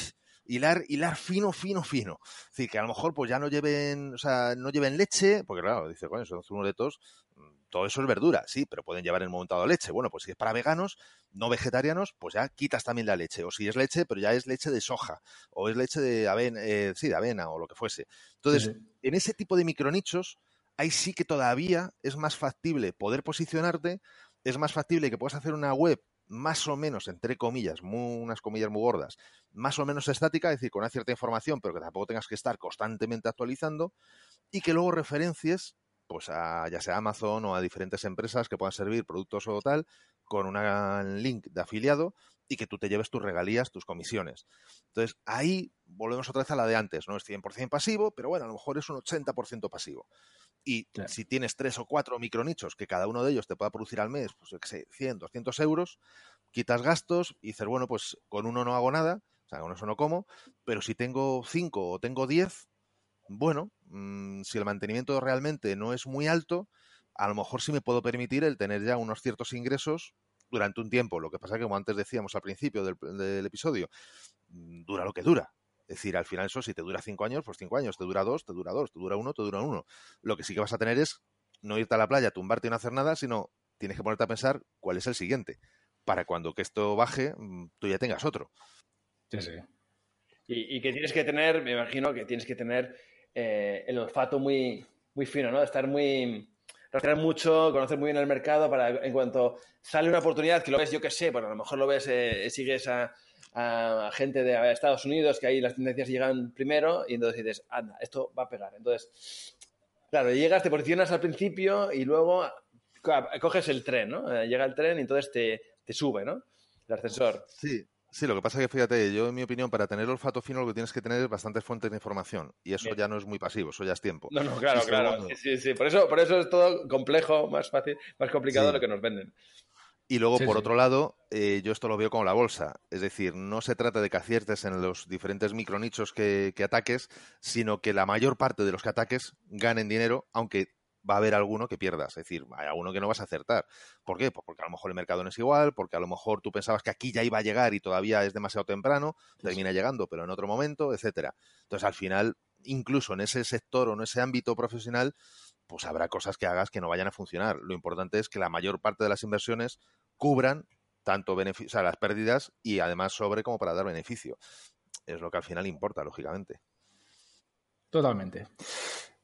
B: Hilar, hilar fino, fino, fino. Es decir, que a lo mejor pues ya no lleven, o sea, no lleven leche, porque claro, dice, coño, son zumos de tos, todo eso es verdura, sí, pero pueden llevar en el momento dado leche. Bueno, pues si es para veganos, no vegetarianos, pues ya quitas también la leche. O si es leche, pero ya es leche de soja, o es leche de avena, eh, sí, de avena, o lo que fuese. Entonces, sí. en ese tipo de micronichos, ahí sí que todavía es más factible poder posicionarte, es más factible que puedas hacer una web más o menos, entre comillas, muy, unas comillas muy gordas, más o menos estática, es decir, con una cierta información, pero que tampoco tengas que estar constantemente actualizando, y que luego referencies, pues a, ya sea Amazon o a diferentes empresas que puedan servir productos o tal, con un link de afiliado y que tú te lleves tus regalías, tus comisiones. Entonces, ahí volvemos otra vez a la de antes, no es 100% pasivo, pero bueno, a lo mejor es un 80% pasivo. Y claro. si tienes tres o cuatro micronichos que cada uno de ellos te pueda producir al mes, pues yo qué sé, 100, 200 euros, quitas gastos y dices, bueno, pues con uno no hago nada, o sea, con eso no como, pero si tengo cinco o tengo diez, bueno, mmm, si el mantenimiento realmente no es muy alto, a lo mejor sí me puedo permitir el tener ya unos ciertos ingresos durante un tiempo. Lo que pasa que, como antes decíamos al principio del, del episodio, mm, dura lo que dura. Es decir, al final eso, si te dura cinco años, pues cinco años, te dura dos, te dura dos, te dura uno, te dura uno. Lo que sí que vas a tener es no irte a la playa, tumbarte y no hacer nada, sino tienes que ponerte a pensar cuál es el siguiente, para cuando que esto baje, mm, tú ya tengas otro.
A: Sí, sí.
C: Y, y que tienes que tener, me imagino que tienes que tener eh, el olfato muy, muy fino, ¿no? Estar muy rastrear mucho, conocer muy bien el mercado para en cuanto sale una oportunidad que lo ves, yo qué sé, bueno, a lo mejor lo ves, eh, sigues a, gente de Estados Unidos, que ahí las tendencias llegan primero, y entonces dices, anda, esto va a pegar. Entonces, claro, llegas, te posicionas al principio y luego coges el tren, ¿no? Eh, llega el tren y entonces te, te sube, ¿no? El ascensor.
B: Sí, Sí, lo que pasa es que fíjate, yo en mi opinión, para tener olfato fino lo que tienes que tener es bastantes fuentes de información y eso Bien. ya no es muy pasivo, eso ya es tiempo.
C: No, no, claro, claro. Sí, sí, sí. Por eso, por eso es todo complejo, más fácil, más complicado sí. de lo que nos venden.
B: Y luego, sí, por sí. otro lado, eh, yo esto lo veo como la bolsa. Es decir, no se trata de que aciertes en los diferentes micronichos que, que ataques, sino que la mayor parte de los que ataques ganen dinero, aunque va a haber alguno que pierdas. Es decir, hay alguno que no vas a acertar. ¿Por qué? Pues porque a lo mejor el mercado no es igual, porque a lo mejor tú pensabas que aquí ya iba a llegar y todavía es demasiado temprano, termina llegando, pero en otro momento, etcétera. Entonces, al final, incluso en ese sector o en ese ámbito profesional, pues habrá cosas que hagas que no vayan a funcionar. Lo importante es que la mayor parte de las inversiones cubran tanto beneficio, o sea, las pérdidas y además sobre como para dar beneficio. Es lo que al final importa, lógicamente.
A: Totalmente.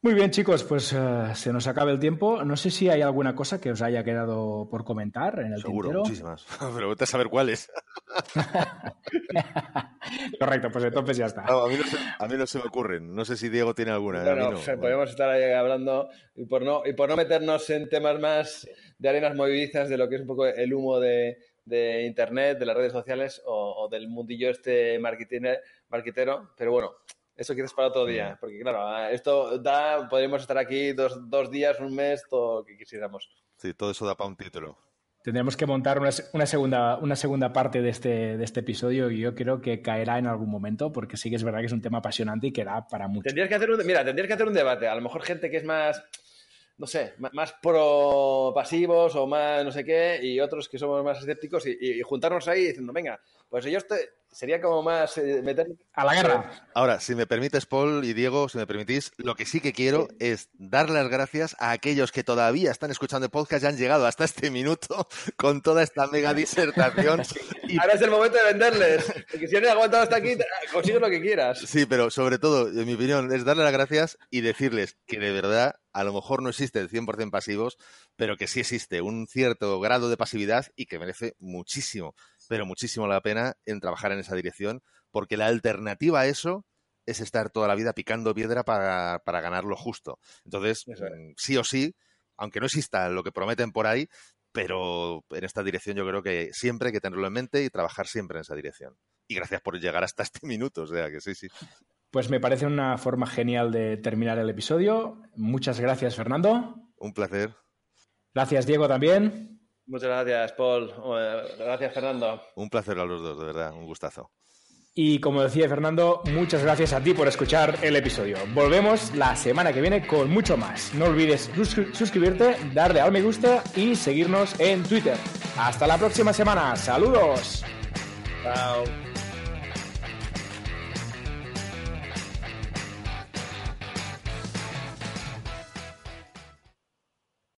A: Muy bien, chicos, pues uh, se nos acaba el tiempo. No sé si hay alguna cosa que os haya quedado por comentar en el
B: Seguro,
A: tintero.
B: muchísimas. Pero vete a saber cuáles.
A: Correcto, pues entonces ya está.
B: No, a, mí no se, a, mí no se, me ocurren. No sé si Diego tiene alguna.
C: Bueno,
B: no.
C: podemos estar ahí hablando y por, no, y por no meternos en temas más de arenas movidizas de lo que es un poco el humo de, de Internet, de las redes sociales o, o del mundillo este marquetero. Pero bueno, eso quieres para otro día, porque claro, esto da, podríamos estar aquí dos, dos, días, un mes, todo lo que quisiéramos.
B: Sí, todo eso da para un título.
A: Tendremos que montar una, una, segunda, una segunda parte de este, de este episodio y yo creo que caerá en algún momento, porque sí que es verdad que es un tema apasionante y que da para mucho.
C: Tendrías que hacer un, mira, tendrías que hacer un debate. A lo mejor gente que es más, no sé, más pro pasivos o más no sé qué, y otros que somos más escépticos y, y juntarnos ahí diciendo, venga, pues yo estoy, sería como más eh, meter...
A: A la guerra.
B: Ahora, si me permites, Paul y Diego, si me permitís, lo que sí que quiero sí. es dar las gracias a aquellos que todavía están escuchando el podcast y han llegado hasta este minuto con toda esta mega disertación.
C: y... Ahora es el momento de venderles. Porque si han aguantado hasta aquí, consigues lo que quieras.
B: Sí, pero sobre todo, en mi opinión, es darles las gracias y decirles que de verdad a lo mejor no existe el 100% pasivos, pero que sí existe un cierto grado de pasividad y que merece muchísimo pero muchísimo la pena en trabajar en esa dirección, porque la alternativa a eso es estar toda la vida picando piedra para, para ganar lo justo. Entonces, sí o sí, aunque no exista lo que prometen por ahí, pero en esta dirección yo creo que siempre hay que tenerlo en mente y trabajar siempre en esa dirección. Y gracias por llegar hasta este minuto, o sea que sí, sí.
A: Pues me parece una forma genial de terminar el episodio. Muchas gracias, Fernando.
B: Un placer.
A: Gracias, Diego, también.
C: Muchas gracias, Paul. Gracias, Fernando.
B: Un placer a los dos, de verdad, un gustazo.
A: Y como decía Fernando, muchas gracias a ti por escuchar el episodio. Volvemos la semana que viene con mucho más. No olvides suscri suscribirte, darle al me gusta y seguirnos en Twitter. Hasta la próxima semana. Saludos.
C: Chao.